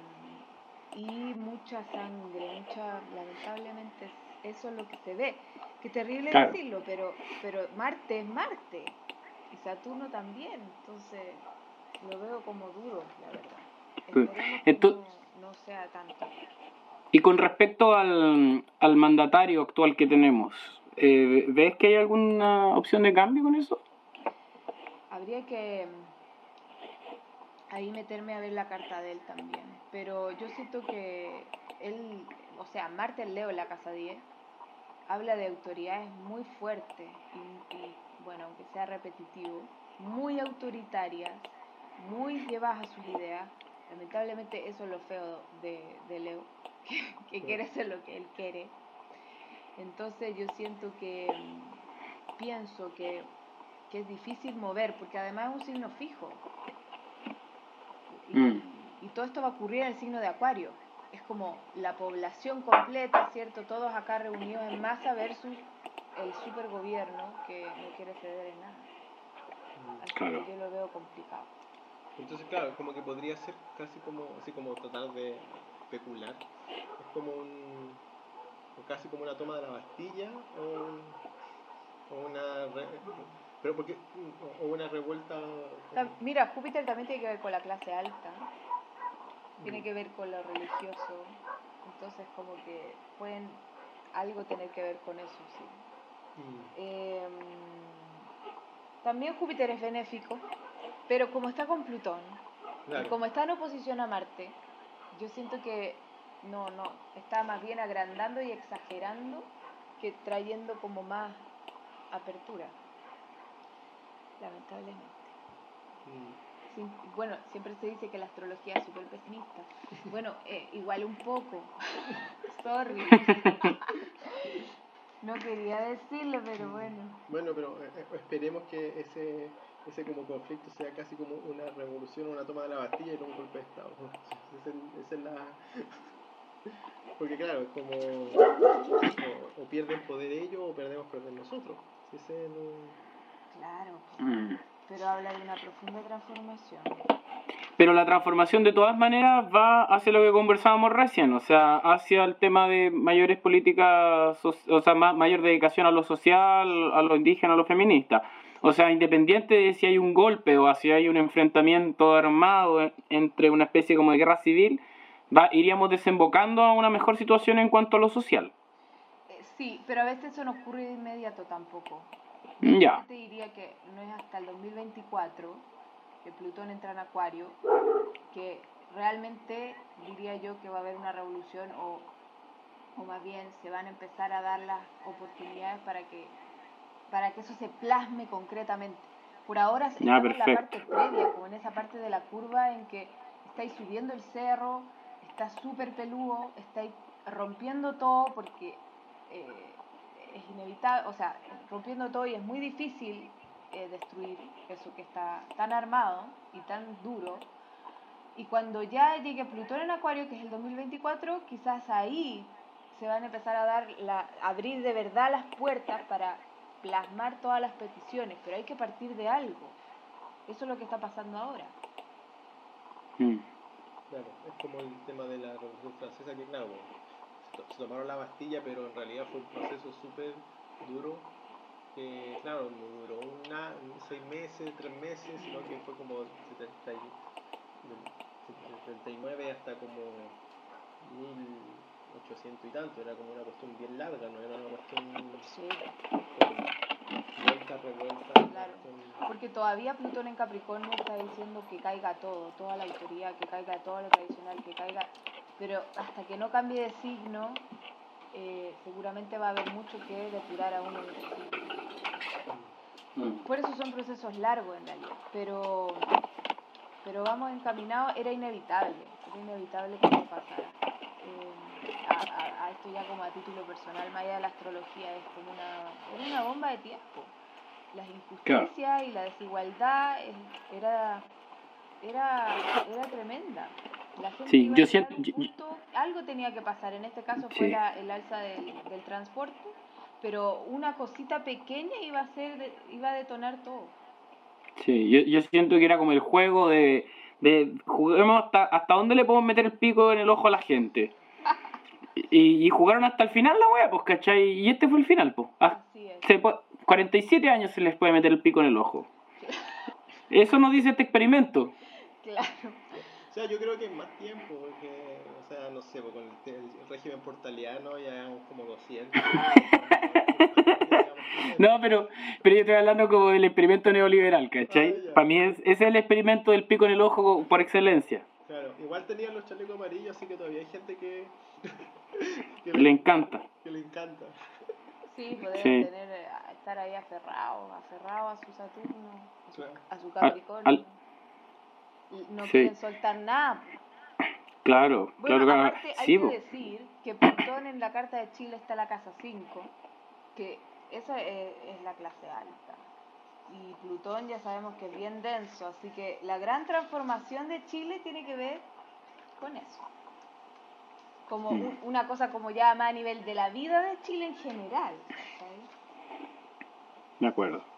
y mucha sangre, mucha, lamentablemente eso es lo que se ve. Qué terrible Claro. decirlo, pero, pero Marte es Marte y Saturno también, entonces lo veo como duro, la verdad. Pero, Esperemos que ento- no, sea tanto. Y con respecto al, al mandatario actual que tenemos, eh, ¿ves que hay alguna opción de cambio con eso? Habría que mm, ahí meterme a ver la carta de él también. Pero yo siento que él, o sea, Marte en Leo en la casa 10, habla de autoridades muy fuertes y, y, bueno, aunque sea repetitivo, muy autoritarias, muy llevadas a sus ideas. Lamentablemente eso es lo feo de, de Leo, que, que Sí. quiere hacer lo que él quiere. Entonces yo siento que, mm, pienso que que es difícil mover, porque además es un signo fijo. Y, Mm. y todo esto va a ocurrir en el signo de Acuario. Es como la población completa, ¿cierto? Todos acá reunidos en masa versus el supergobierno que no quiere ceder en nada. Así Claro. que yo lo veo complicado. Entonces, claro, como que podría ser casi como, así como tratar de especular. Es como un, casi como una toma de la Bastilla o, o una, re- pero porque, o una revuelta. Mira, Júpiter también tiene que ver con la clase alta, tiene Mm. que ver con lo religioso, entonces como que pueden algo tener que ver con eso, sí. Mm, Eh, también Júpiter es benéfico, pero como está con Plutón y como está en oposición a Marte, yo siento que no, no, está más bien agrandando y exagerando que trayendo como más apertura, lamentablemente. Mm. Bueno, siempre se dice que la astrología es súper pesimista. Bueno, eh, igual un poco. Sorry. No quería decirlo, pero bueno. Bueno, pero eh, eh, esperemos que ese, ese como conflicto sea casi como una revolución, una toma de la Bastilla y no un golpe de Estado. Esa es, esa es la... Porque claro, es como o, o pierden poder ellos o perdemos poder nosotros. Ese no... Claro. Mm. pero habla de una profunda transformación. Pero la transformación de todas maneras va hacia lo que conversábamos recién, o sea, hacia el tema de mayores políticas, o sea, mayor dedicación a lo social, a lo indígena, a lo feminista. O sea, independiente de si hay un golpe o si hay un enfrentamiento armado entre una especie como de guerra civil, va, iríamos desembocando a una mejor situación en cuanto a lo social. Eh, sí, pero a veces eso no ocurre de inmediato tampoco. Ya. Yo te diría que no es hasta el 2024 que Plutón entra en Acuario, que realmente diría yo que va a haber una revolución o, o más bien se van a empezar a dar las oportunidades para que, para que eso se plasme concretamente. Por ahora estamos en la parte previa, como en esa parte de la curva en que estáis subiendo el cerro, está súper peludo, estáis rompiendo todo porque eh, es inevitable, o sea, rompiendo todo y es muy difícil eh, destruir eso que está tan armado y tan duro. Y cuando ya llegue Plutón en Acuario, que es el 2024, quizás ahí se van a empezar a dar la, abrir de verdad las puertas para plasmar todas las peticiones, pero hay que partir de algo. Eso es lo que está pasando ahora. Mm. Claro, es como el tema de la Revolución Francesa, que claro, se tomaron la Bastilla, pero en realidad fue un proceso súper duro que claro, no duró una, seis meses, tres meses, sino que fue como 79 hasta como 1800 y tanto, era como una cuestión bien larga, no era una cuestión sí. vuelta, revuelta. Claro, porque todavía Plutón en Capricornio está diciendo que caiga todo, toda la autoridad, que caiga todo lo tradicional, que caiga, pero hasta que no cambie de signo, eh, seguramente va a haber mucho que depurar aún en ese signo. Mm. Por eso son procesos largos en realidad, pero, pero vamos encaminados, era inevitable, era inevitable que eso pasara. Eh, a, esto ya como a título personal, más allá de la astrología, es como una, una bomba de tiempo. Las injusticias y la desigualdad era, era, era tremenda. La gente sí, yo siento, algo tenía que pasar, en este caso fue el alza del, del transporte pero una cosita pequeña iba a ser iba a detonar todo. Sí, yo, yo siento que era como el juego de, de juguemos hasta, hasta dónde le podemos meter el pico en el ojo a la gente. y, y jugaron hasta el final la wea, pues, ¿cachai? Y este fue el final, pues. Ah, se 47 años se les puede meter el pico en el ojo. Eso nos dice este experimento. Claro. O sea, yo creo que es más tiempo, porque, o sea, no sé, pues, con el, régimen portaliano ya como 200. no, pero, pero yo estoy hablando como del experimento neoliberal, ¿cachai? Ah, Para mí es, ese es el experimento del pico en el ojo por excelencia. Claro, igual tenían los chalecos amarillos, así que todavía hay gente que... le, encanta. Que le encanta. Sí, poder tener, eh, estar ahí aferrado, aferrado a su Saturno, a su, Capricornio no quieren soltar nada. Claro, bueno, claro, aparte, hay que decir que Plutón en la carta de Chile está en la casa 5, que esa es, la clase alta. Y Plutón ya sabemos que es bien denso, así que la gran transformación de Chile tiene que ver con eso. Como mm. una cosa como ya más a nivel de la vida de Chile en general. De acuerdo.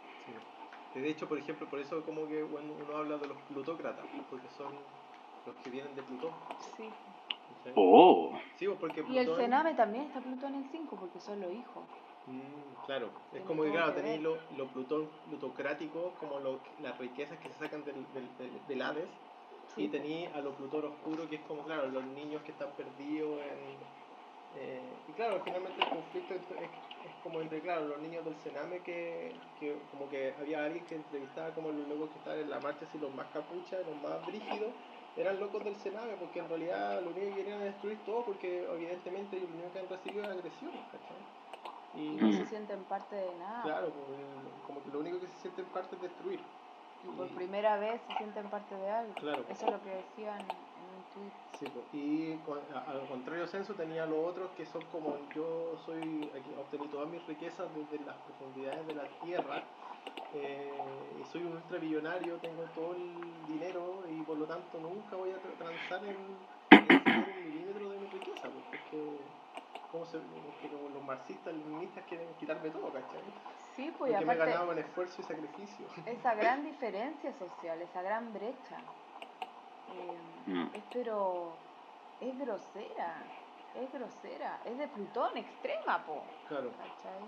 De hecho, por ejemplo, por eso como que uno habla de los plutócratas, porque son los que vienen de Plutón. Sí. Oh. Sí, pues, porque Y el Sename también está Plutón en 5 porque son los hijos. Mm, claro, es como que, claro, tenéis lo, lo, Plutón plutocrático, como lo, las riquezas que se sacan del, del, del Hades, y tenéis a lo Plutón oscuro, que es como, claro, los niños que están perdidos en... Eh, y claro, finalmente el conflicto es, como entre, claro, los niños del Sename que, que como que había alguien que entrevistaba como los locos que estaban en la marcha, así los más capuchas, los más brígidos, eran locos del Sename, porque en realidad lo único que querían era destruir todo, porque evidentemente lo único que han recibido es agresión, ¿cachai? Y no se sienten parte de nada. Claro, pues, como que lo único que se sienten parte es destruir. Y por primera vez se sienten parte de algo. Claro. Eso es lo que decían Sí, y al contrario censo tenía los otros que son como yo soy, aquí obtení todas mis riquezas desde las profundidades de la tierra, eh, y soy un ultrabillonario, tengo todo el dinero y por lo tanto nunca voy a transar en, un milímetro de mi riqueza, porque cómo se, que como los marxistas, leninistas quieren quitarme todo, ¿cachai? Sí, pues Porque me aparte ganado con esfuerzo y sacrificio. esa gran diferencia social, esa gran brecha, eh, Mm. es pero es grosera, es grosera, es de Plutón extrema, po, Claro. ¿cachai?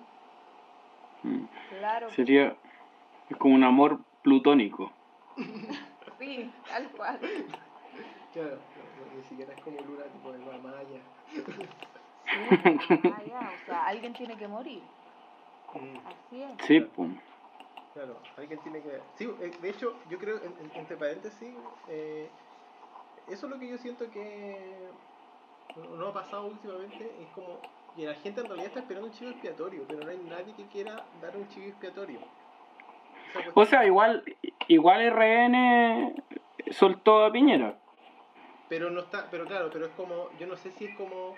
Mm. Claro que Sería es como un amor plutónico. sí, tal cual. Claro, ni siquiera es como Luna tipo de la Maya. Sí, ah, ya, o sea, alguien tiene que morir, Mm, así es. Sí, pues. Claro, alguien tiene que... Sí, eh, de hecho, yo creo, en- en- entre paréntesis, eh, eso es lo que yo siento que no- ha pasado últimamente, es como que la gente en realidad está esperando un chivo expiatorio, pero no hay nadie que quiera dar un chivo expiatorio. O sea, igual, igual RN soltó a Piñera. Pero no está, pero claro, pero es como, yo no sé si es como,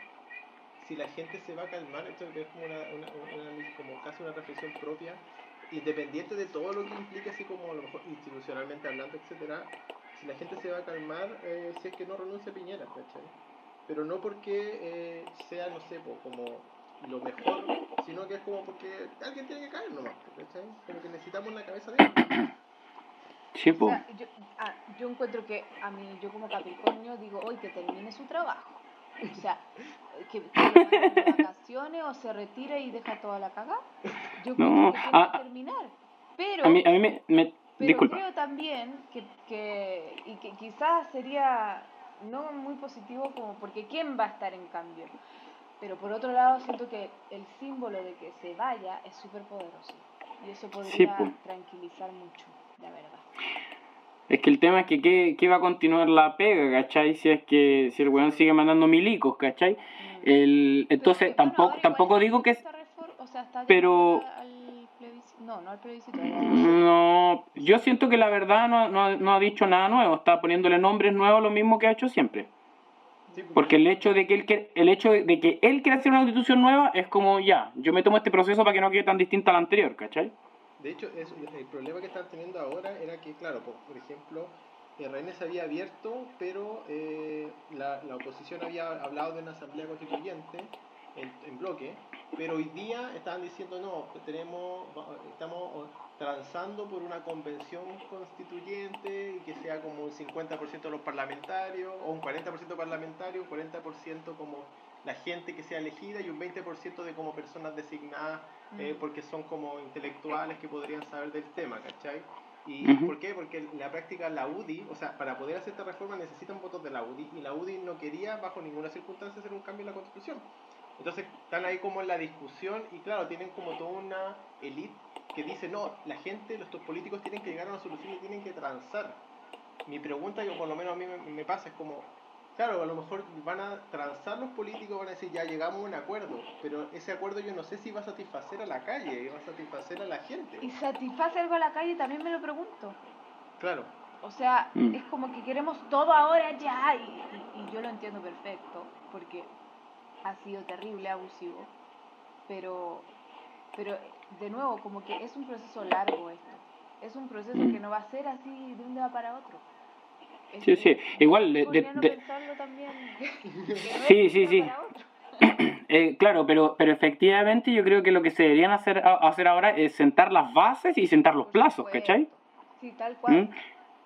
si la gente se va a calmar, esto es como una, una, una- como casi una reflexión propia, independiente de todo lo que implica, así como a lo mejor institucionalmente hablando, etcétera, si la gente se va a calmar, eh, si es que no renuncia a Piñera, ¿cachai? Pero no porque eh, sea, no sé, po, como lo mejor, sino que es como porque alguien tiene que caer nomás, ¿cachai? Como que necesitamos la cabeza de él. Sí, O sea, yo, ah, yo encuentro que a mí, yo como Capricornio, digo, hoy que termine su trabajo. O sea, que, que de vacaciones o se retire y deja toda la cagada. Yo No, que tiene a- que terminar. Pero, A mí, a mí me, me- pero disculpa. creo también que, que, y que quizás sería no muy positivo como porque ¿quién va a estar en cambio? Pero por otro lado siento que el símbolo de que se vaya es súper poderoso. Y eso podría Sí, tranquilizar mucho, la verdad. Es que el tema es que ¿qué, qué va a continuar la pega, ¿cachai? Si es que si el weón sigue mandando milicos, ¿cachai? Mm. El, entonces Pero, tampoco tampoco digo que... esta refor- o sea, pero-. No, no al plebiscito. No, yo siento que la verdad no, no, no ha dicho nada nuevo, está poniéndole nombres nuevos lo mismo que ha hecho siempre. Sí, Porque el hecho de que él quiere- el hecho de que él quiera hacer una constitución nueva es como ya, yo me tomo este proceso para que no quede tan distinta a la anterior, ¿cachai? De hecho, es- el problema que están teniendo ahora era que, claro, por, por ejemplo, RN se había abierto, pero eh, la, la oposición había hablado de una asamblea constituyente en, en bloque, pero hoy día estaban diciendo no, tenemos, estamos transando por una convención constituyente y que sea como un 50% de los parlamentarios, o un 40% parlamentario, un 40% como la gente que sea elegida y un 20% de como personas designadas eh, Mm. porque son como intelectuales que podrían saber del tema, ¿cachai? ¿Y Ujú. por qué? Porque en la práctica la UDI, o sea, para poder hacer esta reforma necesitan votos de la UDI y la UDI no quería bajo ninguna circunstancia hacer un cambio en la constitución. Entonces están ahí como en la discusión y claro, tienen como toda una elite que dice, no, la gente, estos políticos tienen que llegar a una solución y tienen que transar. Mi pregunta, yo por lo menos a mí me, me pasa, es como, claro, a lo mejor van a transar los políticos, van a decir, ya llegamos a un acuerdo, pero ese acuerdo yo no sé si va a satisfacer a la calle, va a satisfacer a la gente. ¿Y satisface algo a la calle? También me lo pregunto. Claro, O sea, Mm. es como que queremos todo ahora ya y, y- y yo lo entiendo perfecto porque ha sido terrible, abusivo, pero, pero de nuevo, como que es un proceso largo esto, es un proceso Mm. que no va a ser así de un día para otro. Es Sí, sí, igual de- de- de- pensarlo también, Sí, sí, sí. Eh, claro, pero, pero efectivamente yo creo que lo que se deberían hacer, hacer ahora es sentar las bases y sentar los plazos. ¿cachai? Sí, tal cual.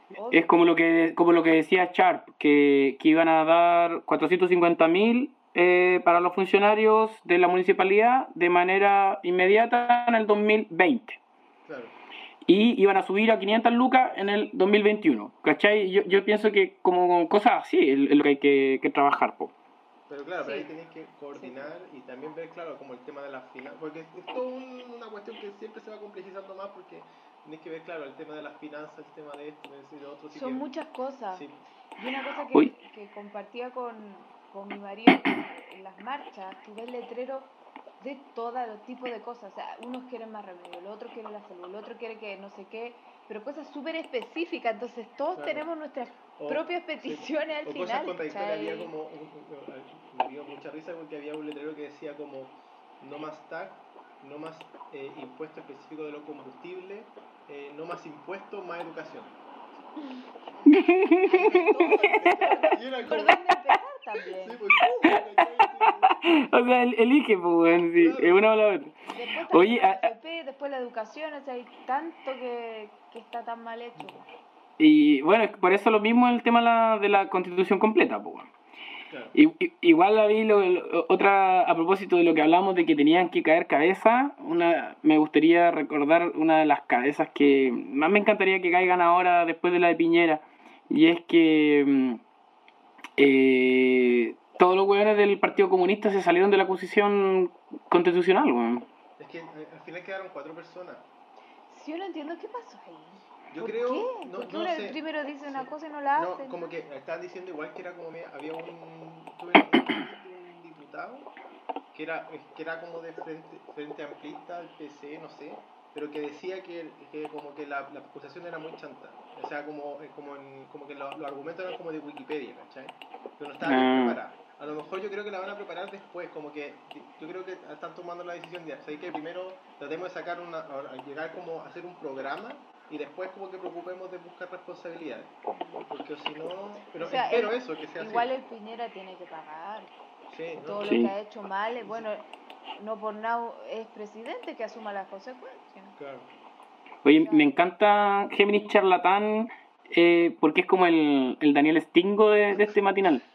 ¿Mm? obvio. Es como lo que como lo que decía Sharp, que, que iban a dar 450 mil eh, para los funcionarios de la municipalidad de manera inmediata en el 2020. claro. Y iban a subir a 500 lucas en el 2021. ¿Cachai? Yo, yo pienso que como cosas así es lo que hay que, que trabajar. Po. Pero claro, pero ahí Sí. tenéis que coordinar y también ver, claro, como el tema de las finanzas, porque es un- una cuestión que siempre se va complejizando más porque tenéis que ver, claro, el tema de las finanzas, el tema de esto, de de otro. así Son que- muchas cosas. Sí, Y una cosa que compartía con, con mi marido en las marchas, tú ves letreros de todo tipo de cosas. O sea, unos quieren más remedio, el otro quiere la salud, el otro quiere que no sé qué, pero cosas súper específicas. Entonces, todos Claro. tenemos nuestras O- propias sí, peticiones al o cosas final. contradictorias. ¿cachai? Había como, me dio mucha risa porque había un letrero que decía como no más TAC, no más eh, impuesto específico de los combustibles, eh, no más impuestos, más educación. ¿Por dónde empezar también? sí, pues, o sea, el- elige, pues, weón, sí, es una o la otra. Después Oye, la a- a- AFP, después la educación, o sea, hay tanto que, que está tan mal hecho. Y bueno, por eso lo mismo el tema la- de la constitución completa, pues. Claro. Igual la vi lo- lo- otra a propósito de lo que hablamos de que tenían que caer cabezas, una me gustaría recordar una de las cabezas que más me encantaría que caigan ahora después de la de Piñera y es que mm, eh, todos los hueones del Partido Comunista se salieron de la posición constitucional, weón. Es que eh, al final quedaron cuatro personas. Si yo no entiendo qué pasó ahí. Yo ¿Por creo, qué? no, Porque no uno sé. primero dice una Sí. cosa y no la No, hace. como que estaban diciendo igual que era como me- había un, tuve un diputado que era, que era como de frente, frente amplista, el PC, no sé, pero que decía que, que como que la, la acusación era muy chanta. O sea, como, eh, como, en- como que lo- los argumentos eran como de Wikipedia, ¿cachai? Pero no estaba bien Ah. preparada. A lo mejor yo creo que la van a preparar después, como que yo creo que están tomando la decisión de, ¿sabes que Primero tratemos de sacar una, a llegar como a hacer un programa y después como que preocupemos de buscar responsabilidades. Porque si no, pero O sea, espero el- eso, que sea Igual así. el Piñera tiene que pagar. Sí, ¿no? Todo Sí. lo que ha hecho mal, eh, bueno, no por nada es presidente que asuma las consecuencias. Claro. Oye, me encanta Géminis Charlatán eh, porque es como el, el Daniel Stingo de, de este matinal.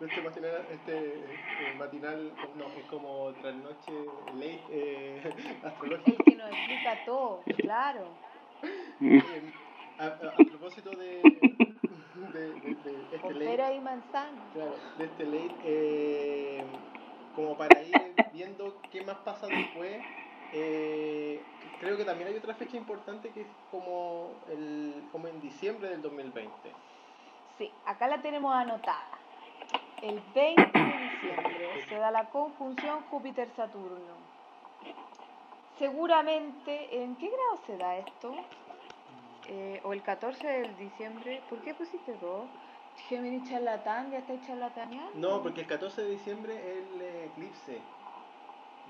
Este matinal, este eh, matinal, no, es como trasnoche late eh, El astrológico. que nos explica todo, claro. Eh, a, a- a propósito de, de, de, de este late, pera y manzana. claro, de este late, eh, como para ir viendo qué más pasa después, eh, creo que también hay otra fecha importante que es como, el, como en diciembre del 2020. Sí, acá la tenemos anotada. El 20 de diciembre se da la conjunción Júpiter-Saturno. Seguramente, ¿en qué grado se da esto? Eh, o el 14 de diciembre. ¿Por qué pusiste dos? Géminis charlatán, ya estáis charlataneando. No, porque el 14 de diciembre es el eclipse.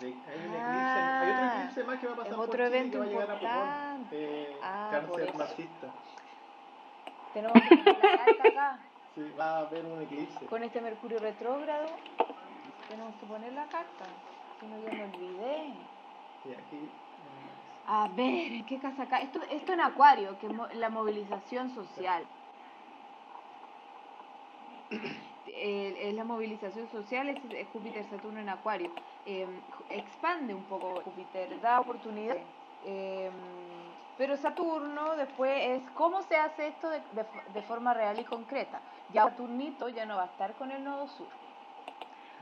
De- hay, un Ah, eclipse, hay otro eclipse más que va a pasar es por otro Chile evento que va a llegar a Pucón. importante. Eh, Ah, cáncer marxista. Tenemos que poner la carta acá. Sí, va a haber un eclipse. Con este Mercurio retrógrado, tenemos que poner la carta. Si no, yo me olvidé. Y aquí, eh, A ver, ¿en qué casa acá? Esto, esto en Acuario, que es la movilización social. Eh, es la movilización social, es, es Júpiter, Saturno en Acuario. Eh, expande un poco Júpiter, da oportunidades. Eh, pero Saturno después es cómo se hace esto de, de de forma real y concreta. Ya Saturnito ya no va a estar con el nodo sur.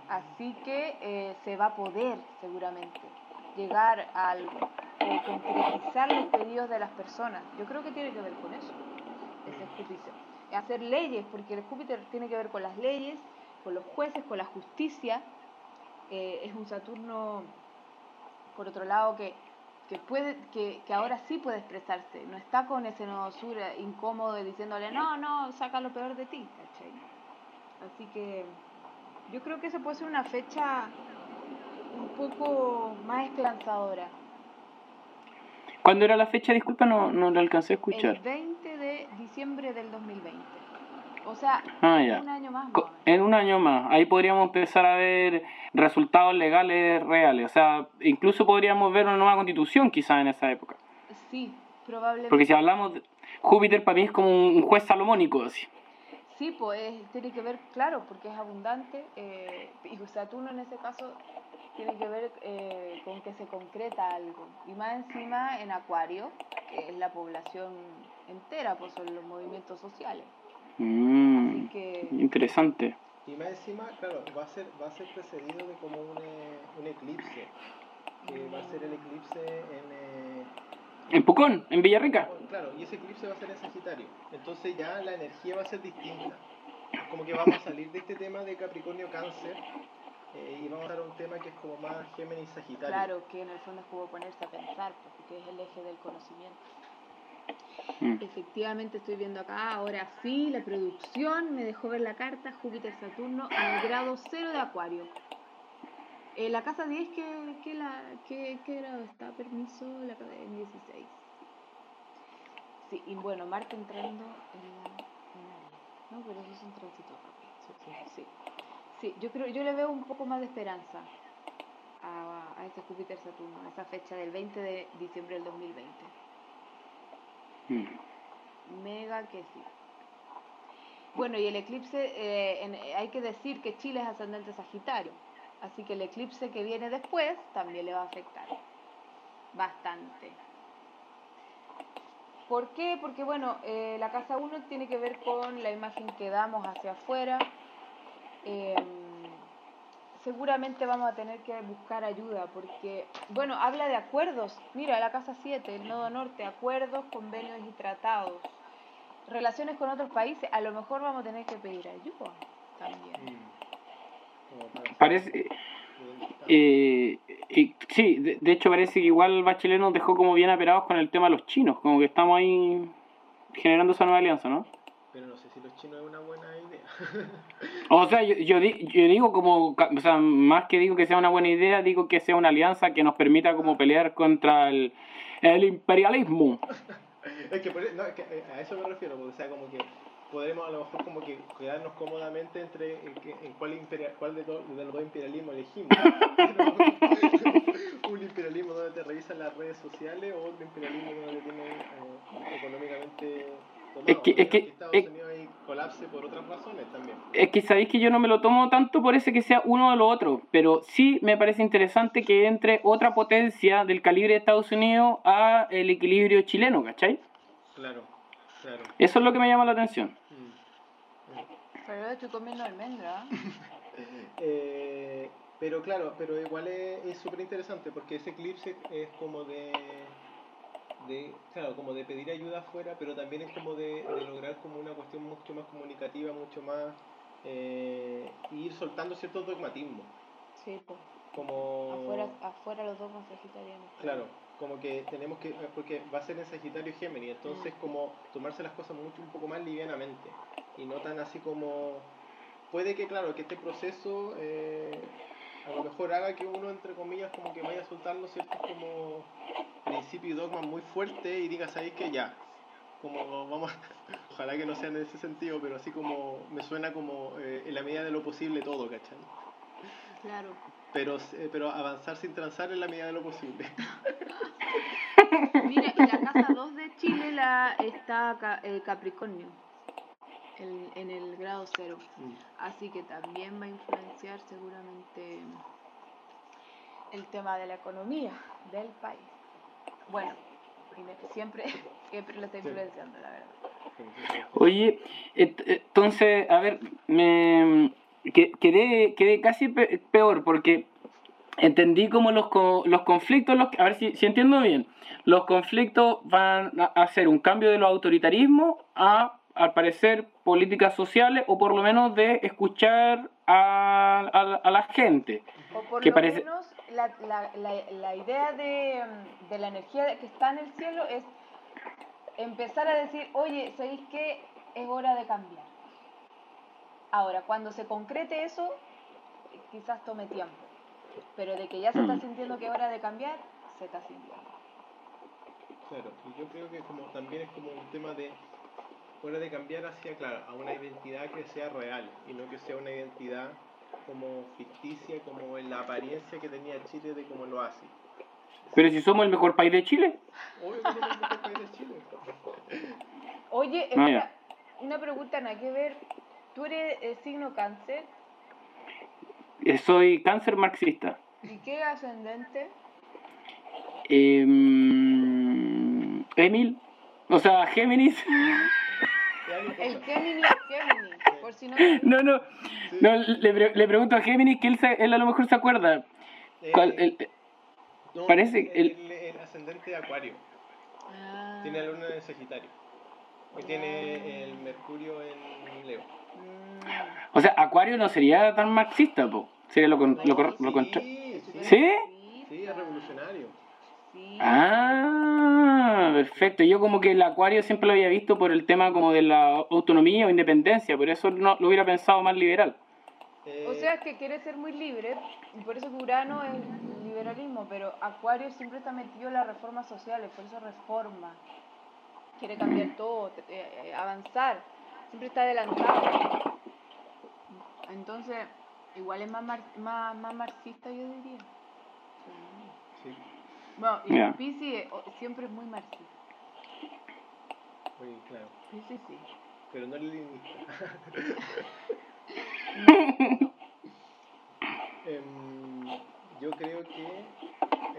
Así que eh, se va a poder seguramente llegar o concretizar los pedidos de las personas. Yo creo que tiene que ver con eso, ese Júpiter. Hacer leyes, porque el Júpiter tiene que ver con las leyes, con los jueces, con la justicia. Eh, es un Saturno, por otro lado, que, que, puede, que, que ahora sí puede expresarse. No está con ese nodo sur eh, incómodo diciéndole, no, no, saca lo peor de ti. ¿cachai? Así que yo creo que esa puede ser una fecha un poco más esperanzadora. ¿Cuándo era la fecha? Disculpa, no, no la alcancé a escuchar. El 20 de diciembre del 2020. O sea, Ah, ya. un año más. En un año más, ahí podríamos empezar a ver resultados legales reales. O sea, incluso podríamos ver una nueva constitución quizás en esa época. Sí, probablemente. Porque si hablamos, de- Júpiter para mí es como un juez salomónico, así. Sí, pues tiene que ver, claro, porque es abundante. eh, y Saturno en ese caso tiene que ver eh, con que se concreta algo. Y más encima en Acuario, que es la población entera, pues son los movimientos sociales. Mm, Así que interesante. Y más encima, claro, va a ser, va a ser precedido de como un, eh, un eclipse. Que va a ser el eclipse en. eh, En Pucón, en Villarrica. Claro, y ese eclipse va a ser en Sagitario. Entonces ya la energía va a ser distinta. Como que vamos a salir de este tema de Capricornio Cáncer eh, y vamos a dar un tema que es como más Géminis Sagitario. claro que en el fondo es como ponerse a pensar, porque es el eje del conocimiento. Mm. Efectivamente estoy viendo acá, ahora sí, la producción me dejó ver la carta Júpiter-Saturno el grado 0 de Acuario. Eh, la casa 10, ¿qué, qué, la, qué, qué grado está? Permiso, la casa en 16. Sí, y bueno, Marte entrando en la... No, pero esos son tránsitos rápidos. Sí, sí. Sí, yo creo, yo le veo un poco más de esperanza a, a ese Júpiter Saturno, a esa fecha del 20 de diciembre del 2020. Mm. Mega que sí. Bueno, y el eclipse, eh, en- hay que decir que Chile es ascendente Sagitario, así que el eclipse que viene después también le va a afectar bastante. ¿Por qué? Porque bueno, eh, la casa 1 tiene que ver con la imagen que damos hacia afuera. Em, seguramente vamos a tener que buscar ayuda porque, bueno, habla de acuerdos. Mira, la casa 7, el nodo norte, acuerdos, convenios y tratados. Relaciones con otros países, a lo mejor vamos a tener que pedir ayuda también. Mm. Parece, eh, y- sí, de, de hecho parece que igual Bachelet nos dejó como bien aperados con el tema de los chinos, como que estamos ahí generando esa nueva alianza, ¿no? Pero no sé si los chinos es una buena idea. O sea, yo, yo, di- yo digo como, o sea, más que digo que sea una buena idea, digo que sea una alianza que nos permita como pelear contra el, el imperialismo. es que, por- no, es que eh, a eso me refiero, porque, o sea, como que podremos a lo mejor como que quedarnos cómodamente entre en, que- en cuál, imperia- cuál de, los dos imperialismos elegimos. un imperialismo donde te revisan las redes sociales o otro imperialismo donde te tienen eh, económicamente. Es que- es que- Estados es- colapse por otras razones también. Es que sabéis que yo no me lo tomo tanto por ese que sea uno de los otros, pero sí me parece interesante que entre otra potencia del calibre de Estados Unidos a el equilibrio chileno, ¿cachai? Claro, claro. Eso es lo que me llama la atención. Mm. Pero yo estoy comiendo almendra. Eh, pero claro, pero igual es súper interesante porque ese eclipse es como de, de, claro, como de pedir ayuda afuera, pero también es como de, de lograr como una cuestión mucho más comunicativa, mucho más, eh, ir soltando ciertos dogmatismos, Sí, pues. como, Afuera, afuera los dos más sagitarianos. claro, como que tenemos que, eh, porque va a ser en Sagitario y Géminis, entonces como tomarse las cosas mucho un poco más livianamente y no tan así como puede que claro que este proceso eh, a lo mejor haga que uno entre comillas como que vaya soltando ciertos como principios y dogmas muy fuertes y diga sabéis que ya como vamos ojalá que no sea en ese sentido pero así como me suena como eh, en la medida de lo posible todo ¿cachai? Claro. pero eh, pero avanzar sin transar en la medida de lo posible Mira, y la casa 2 de Chile la está Ca- eh, Capricornio. El- en el grado cero. Mm. Así que también va a influenciar seguramente el tema de la economía del país. Bueno, siempre, siempre lo está Sí. influenciando, la verdad. Oye, entonces, a ver, me que- quedé, quedé casi pe- peor porque entendí como los, co- los conflictos, los, a ver si, si entiendo bien, los conflictos van a hacer un cambio de los autoritarismos a, al parecer, políticas sociales o por lo menos de escuchar a, a- a la gente. O por Que lo parece- menos la, la, la, la idea de, mm, de la energía que está en el cielo es empezar a decir, oye, ¿sabéis qué? Es hora de cambiar. Ahora, cuando se concrete eso, quizás tome tiempo. Pero de que ya se está Mm. sintiendo que es hora de cambiar, se está sintiendo. Claro, y yo creo que como también es como un tema de hora de cambiar hacia, claro, a una identidad que sea real y no que sea una identidad como ficticia, como en la apariencia que tenía Chile de cómo lo hace. Pero si somos el mejor país de Chile, Obvio que somos el mejor país de Chile. Oye, espera, ya. una pregunta nada que ver. ¿Tú eres eh, signo cáncer? eh, soy cáncer marxista. ¿Y qué ascendente? Em, Emil, o sea, Géminis. El importa. Gemini, Gemini, por si no... No, no, Sí. no le, pre- le pregunto a Géminis que él, se- él a lo mejor se acuerda. Eh, ¿Cuál- el- no, parece el, el- el ascendente de Acuario. Ah. Tiene la luna en Sagitario. Y tiene el Mercurio en Leo. O sea, Acuario no sería tan marxista, po. Sería lo, con- lo, lo contra- sí, sí, ¿Sí? sí, es revolucionario. Sí. Ah, perfecto. Yo como que el Acuario siempre lo había visto por el tema como de la autonomía o independencia, por eso no lo hubiera pensado más liberal. Eh, O sea, es que quiere ser muy libre, y por eso que Urano es liberalismo, pero Acuario siempre está metido en las reformas sociales, por eso reforma. Quiere cambiar todo, eh, eh, avanzar, siempre está adelantado. Entonces, Igual es más, mar- más, más marxista, yo diría. Sí, Bueno, y Ya. Pisi siempre es muy marxista. muy claro. Pisi sí. Pero no leninista. Em, yo creo que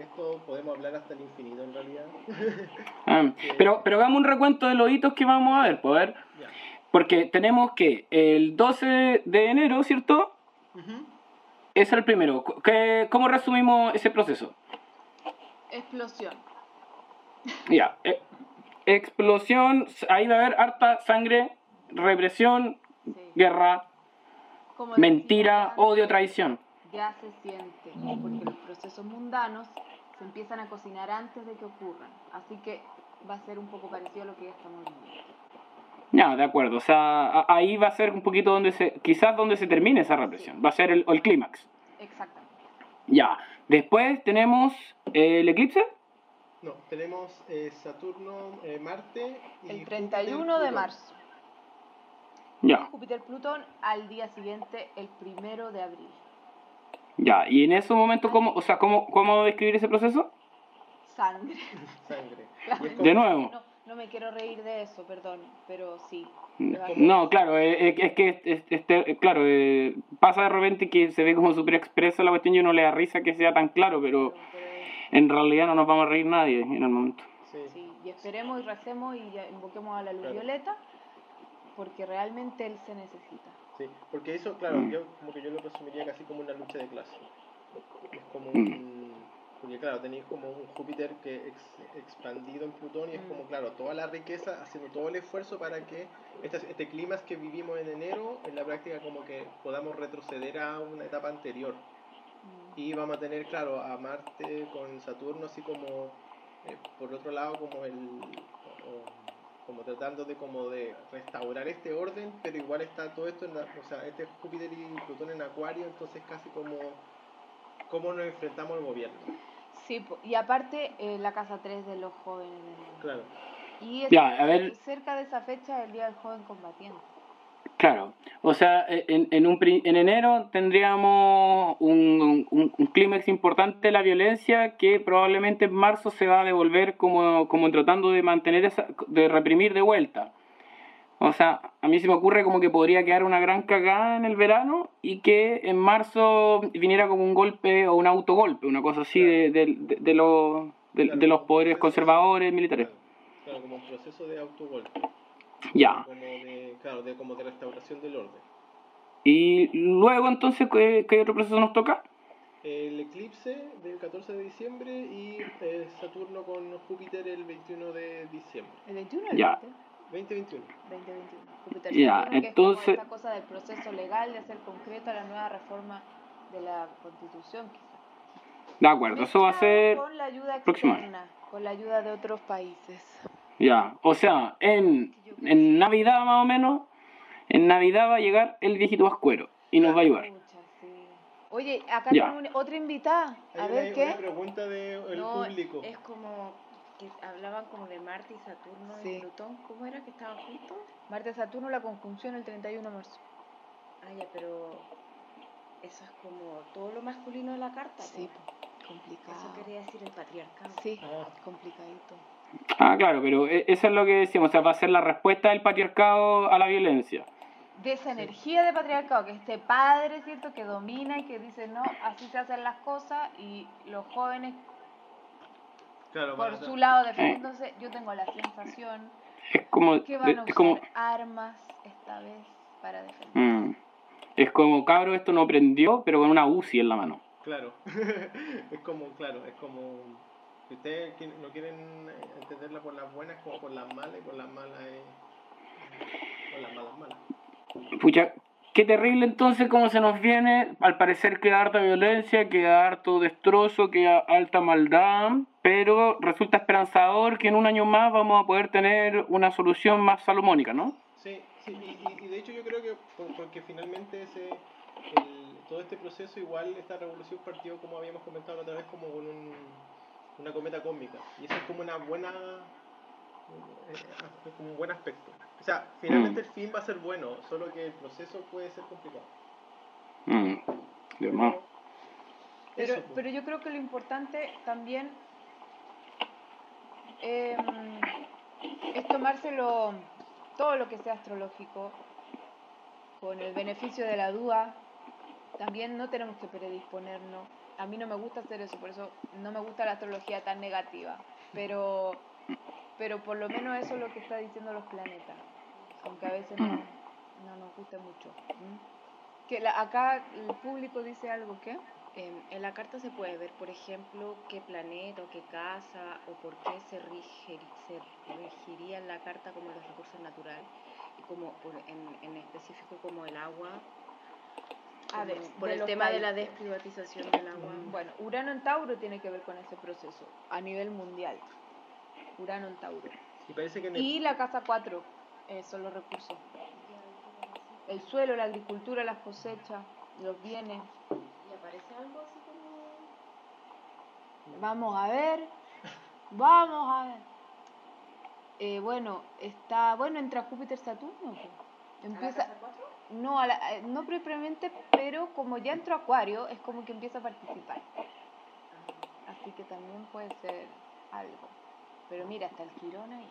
esto podemos hablar hasta el infinito en realidad. Ah, pero, pero hagamos un recuento de los hitos que vamos a ver, pues, a ver. Ya. Porque tenemos que el 12 de enero, ¿cierto? Ujú. Es el primero. ¿Qué- ¿Cómo resumimos ese proceso? Explosión. Ya. eh, explosión, ahí va a haber harta sangre, represión, Sí. guerra, Como mentira, decía odio, traición. Ya se siente, porque los procesos mundanos se empiezan a cocinar antes de que ocurran. Así que va a ser un poco parecido a lo que ya estamos viviendo. Ya, de acuerdo. O sea, ahí va a ser un poquito donde se, quizás donde se termine esa represión. Va a ser el, el clímax. Exactamente. Ya. Después tenemos el eclipse. No, tenemos eh, Saturno, eh, Marte y El Júpiter, 31 de Plutón. marzo. Ya, Júpiter-Plutón al día siguiente, el primero de abril. ya. Y en ese momento, ¿cómo, o sea, cómo, cómo describir ese proceso? Sangre. Sangre. De nuevo. No, no me quiero reír de eso, perdón, pero sí. No, claro, eh, eh, es, que, es- este, eh, claro, eh, pasa de repente que se ve como súper expresa la cuestión y uno le da risa que sea tan claro, pero Pero- pero en realidad no nos vamos a reír nadie en el momento. Sí. sí, y esperemos y recemos y invoquemos a la luz Claro. violeta, porque realmente él se necesita. Sí, porque eso, claro, Mm. yo como que yo lo resumiría casi como una lucha de clase. Es como Mm. un... Porque claro, tenéis como un Júpiter que ex- expandido en Plutón y es como, Mm. claro, toda la riqueza, haciendo todo el esfuerzo para que este, este clima que vivimos en enero, en la práctica como que podamos retroceder a una etapa anterior. Mm. Y vamos a tener, claro, a Marte con Saturno así como, eh, por otro lado, como el... o- como tratando de como de restaurar este orden, pero igual está todo esto, en la- o sea, este Júpiter y Plutón en Acuario, entonces casi como cómo nos enfrentamos al gobierno. Sí, po- y aparte eh, la casa 3 de los jóvenes. de. Claro. Y es- Ya, a ver. cerca de esa fecha el Día del Joven Combatiente. Claro, o sea, e, en, en, un, pri- en enero tendríamos un, un, un clímax importante de la violencia que probablemente en marzo se va a devolver como, como tratando de mantener esa, de reprimir de vuelta. O sea, a mí se me ocurre como que podría quedar una gran cagada en el verano y que en marzo viniera como un golpe o un autogolpe, una cosa así de, de, de, de los, de, de los poderes conservadores militares. Claro, claro, como un proceso de autogolpe. Ya. Como de, claro, de, como de restauración del orden. Y luego entonces, ¿qué, qué otro proceso nos toca? El eclipse del 14 de diciembre y eh, Saturno con Júpiter el 21 de diciembre. ¿El 21 o el Ya. 20? 2021. 2021. Júpiter Ya, Saturno, que es entonces- esta cosa del proceso legal de hacer concreta la nueva reforma de la Constitución, quizás. De acuerdo, eso va a ser... Con la ayuda externa, con la ayuda de otros países. Ya, o sea, en, en Navidad más o menos, en Navidad va a llegar el viejito Pascuero y nos va a ayudar. Pucha, sí. Oye, acá Ya. tengo una- otra invitada. Hay A una, ver una qué. pregunta del no, público. es como que hablaban como de Marte y Saturno Sí. y Plutón. ¿Cómo era que estaban juntos? Marte-Saturno, la conjunción el 31 de marzo. Ah, ya, pero eso es como todo lo masculino de la carta. Sí, po. po, complicado. Eso quería decir el patriarcado. Sí, Ah. complicadito. Ah, claro, pero e- eso es lo que decíamos, o sea, va a ser la respuesta del patriarcado a la violencia. De esa energía de patriarcado, que este padre, ¿cierto?, que domina y que dice, no, así se hacen las cosas, y los jóvenes, Claro, por su lado, defendiéndose, yo tengo la sensación Es como... que van a Es usar como, armas esta vez para defender. mm, es como, cabro, esto no prendió, pero con una UCI en la mano. Claro. es como, claro, es como. Si ustedes no quieren eh, entenderla por las buenas, como por las malas, y por las malas es. Por las malas, malas. Pucha, qué terrible entonces cómo se nos viene. Al parecer queda harta violencia, queda harto destrozo, queda alta maldad, pero resulta esperanzador que en un año más vamos a poder tener una solución más salomónica, ¿no? Sí, sí, y, de hecho yo creo que por- porque finalmente ese, el- todo este proceso, igual esta revolución partió, como habíamos comentado la otra vez, como con un, una cometa cósmica. Y eso es como una buena, eh, como un buen aspecto. O sea, finalmente el fin va a ser bueno, solo que el proceso puede ser complicado. Mm. De más. Pero, pues. pero yo creo que lo importante también em, es tomárselo todo lo que sea astrológico con el beneficio de la duda. También no tenemos que predisponernos. A mí no me gusta hacer eso, por eso no me gusta la astrología tan negativa. Pero, pero por lo menos eso es lo que está diciendo los planetas. Aunque a veces no, no nos guste mucho. ¿Mm? Que acá el público dice algo, ¿qué? En la carta se puede ver, por ejemplo, qué planeta o qué casa o por qué se, rige, se regiría en la carta como los recursos naturales y como en, en específico como el agua, de- como por el tema de la desprivatización del agua. Bueno, Urano en Tauro tiene que ver con ese proceso a nivel mundial. Urano en Tauro. Y parece que en el- Y la casa 4 son los recursos. El suelo, la agricultura, las cosechas, los bienes. ¿Y aparece algo así como...? Vamos a ver. Vamos a ver. Eh, bueno, está. Bueno, entra Júpiter Saturno. pues. ¿A la Empieza. casa cuatro? No, a la- eh, no propiamente, pero como ya entró Acuario, es como que empieza a participar. Así que también puede ser algo. Pero mira, hasta el Quirón ahí.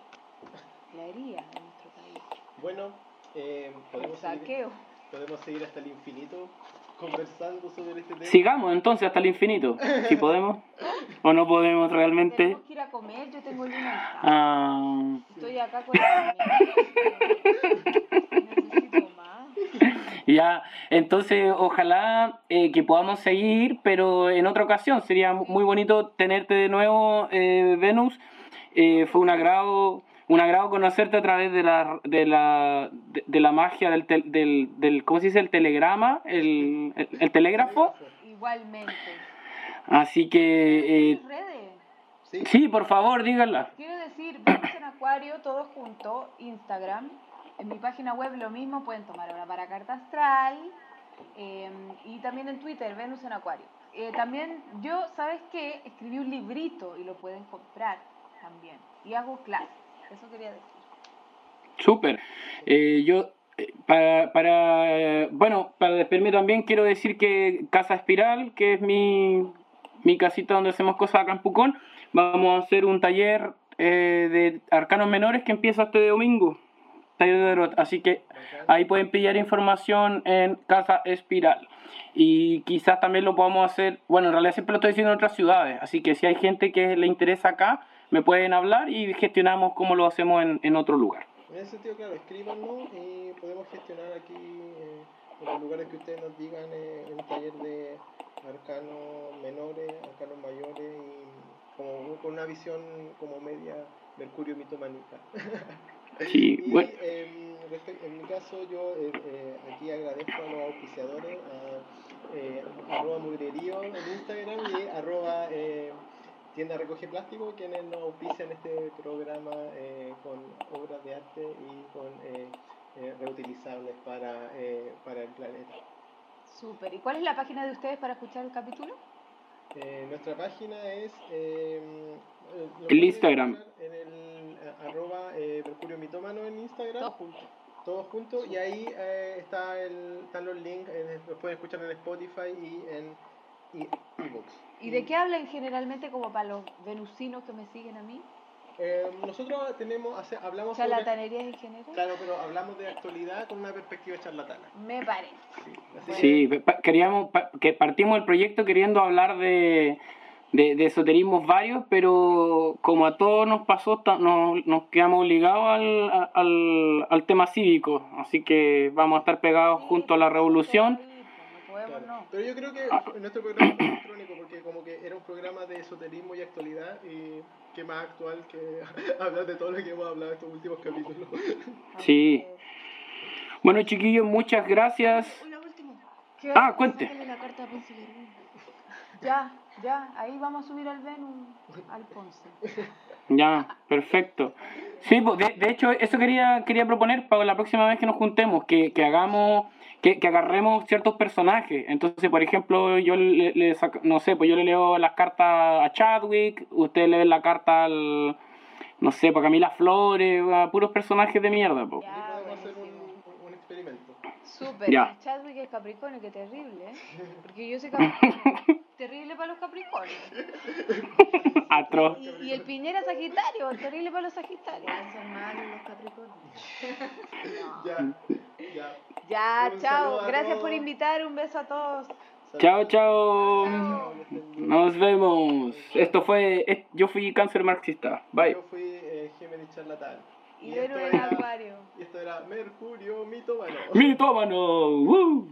La herida de nuestro país. Bueno, eh, El podemos, seguir, podemos seguir hasta el infinito conversando sobre este tema. Sigamos entonces hasta el infinito, si podemos. O no podemos realmente. Tenemos que ir a comer, yo tengo luna. Ah, Estoy acá con la Necesito más. ya, entonces ojalá eh, que podamos seguir, pero en otra ocasión. Sería muy bonito tenerte de nuevo, eh, Venus. Eh, fue un agrado, un agrado conocerte a través de la, de la, de, de la magia del, tel- del, del, ¿cómo se dice? El telegrama, el, el, el telégrafo. Igualmente. Así que, eh, Redes. Sí, sí, por favor, díganla. Quiero decir, Venus en Acuario, todo junto, Instagram. En mi página web lo mismo, pueden tomar ahora para carta astral. eh, y también en Twitter, Venus en Acuario. Eh, también yo, ¿sabes qué? Escribí un librito y lo pueden comprar también. Y hago clases. Eso quería decir. Súper. Eh, yo, eh, para, para, bueno, para despedirme también quiero decir que Casa Espiral, que es mi, mi casita donde hacemos cosas acá en Pucón, vamos a hacer un taller eh, de arcanos menores que empieza este domingo. Taller de. Así que ahí pueden pillar información en Casa Espiral. Y quizás también lo podamos hacer, bueno, en realidad siempre lo estoy diciendo en otras ciudades, así que si hay gente que le interesa acá, me pueden hablar y gestionamos como lo hacemos en, en otro lugar. En ese sentido, claro, escríbanos y podemos gestionar aquí eh, en los lugares que ustedes nos digan eh, un taller de arcanos menores, arcanos mayores y como con una visión como media Mercurio mitománica. Sí, Y bueno. respe- en mi caso yo eh, eh, aquí agradezco a los auspiciadores, a eh, arroba mugrerío en Instagram y arroba eh, tienda recoge plástico, quienes nos auspician este programa eh, con obras de arte y con eh, eh, reutilizables para, eh, para el planeta. Súper. ¿Y cuál es la página de ustedes para escuchar el capítulo? Eh, nuestra página es El Instagram. En el arroba eh, Mercurio Mitómano en Instagram. Todos juntos. todos juntos y ahí eh, está el, están los links, eh, los pueden escuchar en Spotify y en y- ebooks. ¿Y de qué hablan generalmente como para los venusinos que me siguen a mí? Eh, nosotros tenemos, hace- hablamos sobre, ¿Charlatanerías en general? claro, pero hablamos de actualidad con una perspectiva charlatana. Me parece. Sí, así Sí, pa- queríamos, pa- que partimos el proyecto queriendo hablar de, de, de esoterismos varios, pero como a todos nos pasó, nos, nos quedamos ligados al, al, al tema cívico, así que vamos a estar pegados Sí, junto a la sí, revolución. Claro. no. Pero yo creo que nuestro programa fue electrónico porque como que era un programa de esoterismo y actualidad y que más actual que hablar de todo lo que hemos hablado en estos últimos capítulos. Sí. Bueno, chiquillos, muchas gracias. Uy, la última. ¿Qué? Ah, cuente. Ya, ya, ahí vamos a subir al Venus, al Ponce. Ya, perfecto. Sí, pues, de, de hecho, eso quería, quería proponer para la próxima vez que nos juntemos, que, que hagamos, que, que agarremos ciertos personajes. Entonces, por ejemplo, yo le, no sé, pues yo le leo las cartas a Chadwick, usted le lee la carta al, no sé, para Camila Flores, a puros personajes de mierda, pues. Ya. Aquí Ah, podemos hacer un, buenísimo. un- un experimento. Súper. Ya. Chadwick es Capricornio, qué terrible, ¿eh? Porque yo soy Capricornio. terrible para los Capricornios. Atroz. Y, y el Piñera Sagitario, terrible para los Sagitarios. Son malos los Capricornios. Ya, ya. Chao. Gracias por invitar. Un beso a todos. Chao, chao. Nos vemos. Esto fue. es- Yo fui cáncer marxista. Bye. Yo fui eh, Géminis charlatán. Y Y ver esto en era- acuario. Y esto era Mercurio mitómano. ¡Mitómano! ¡Woo!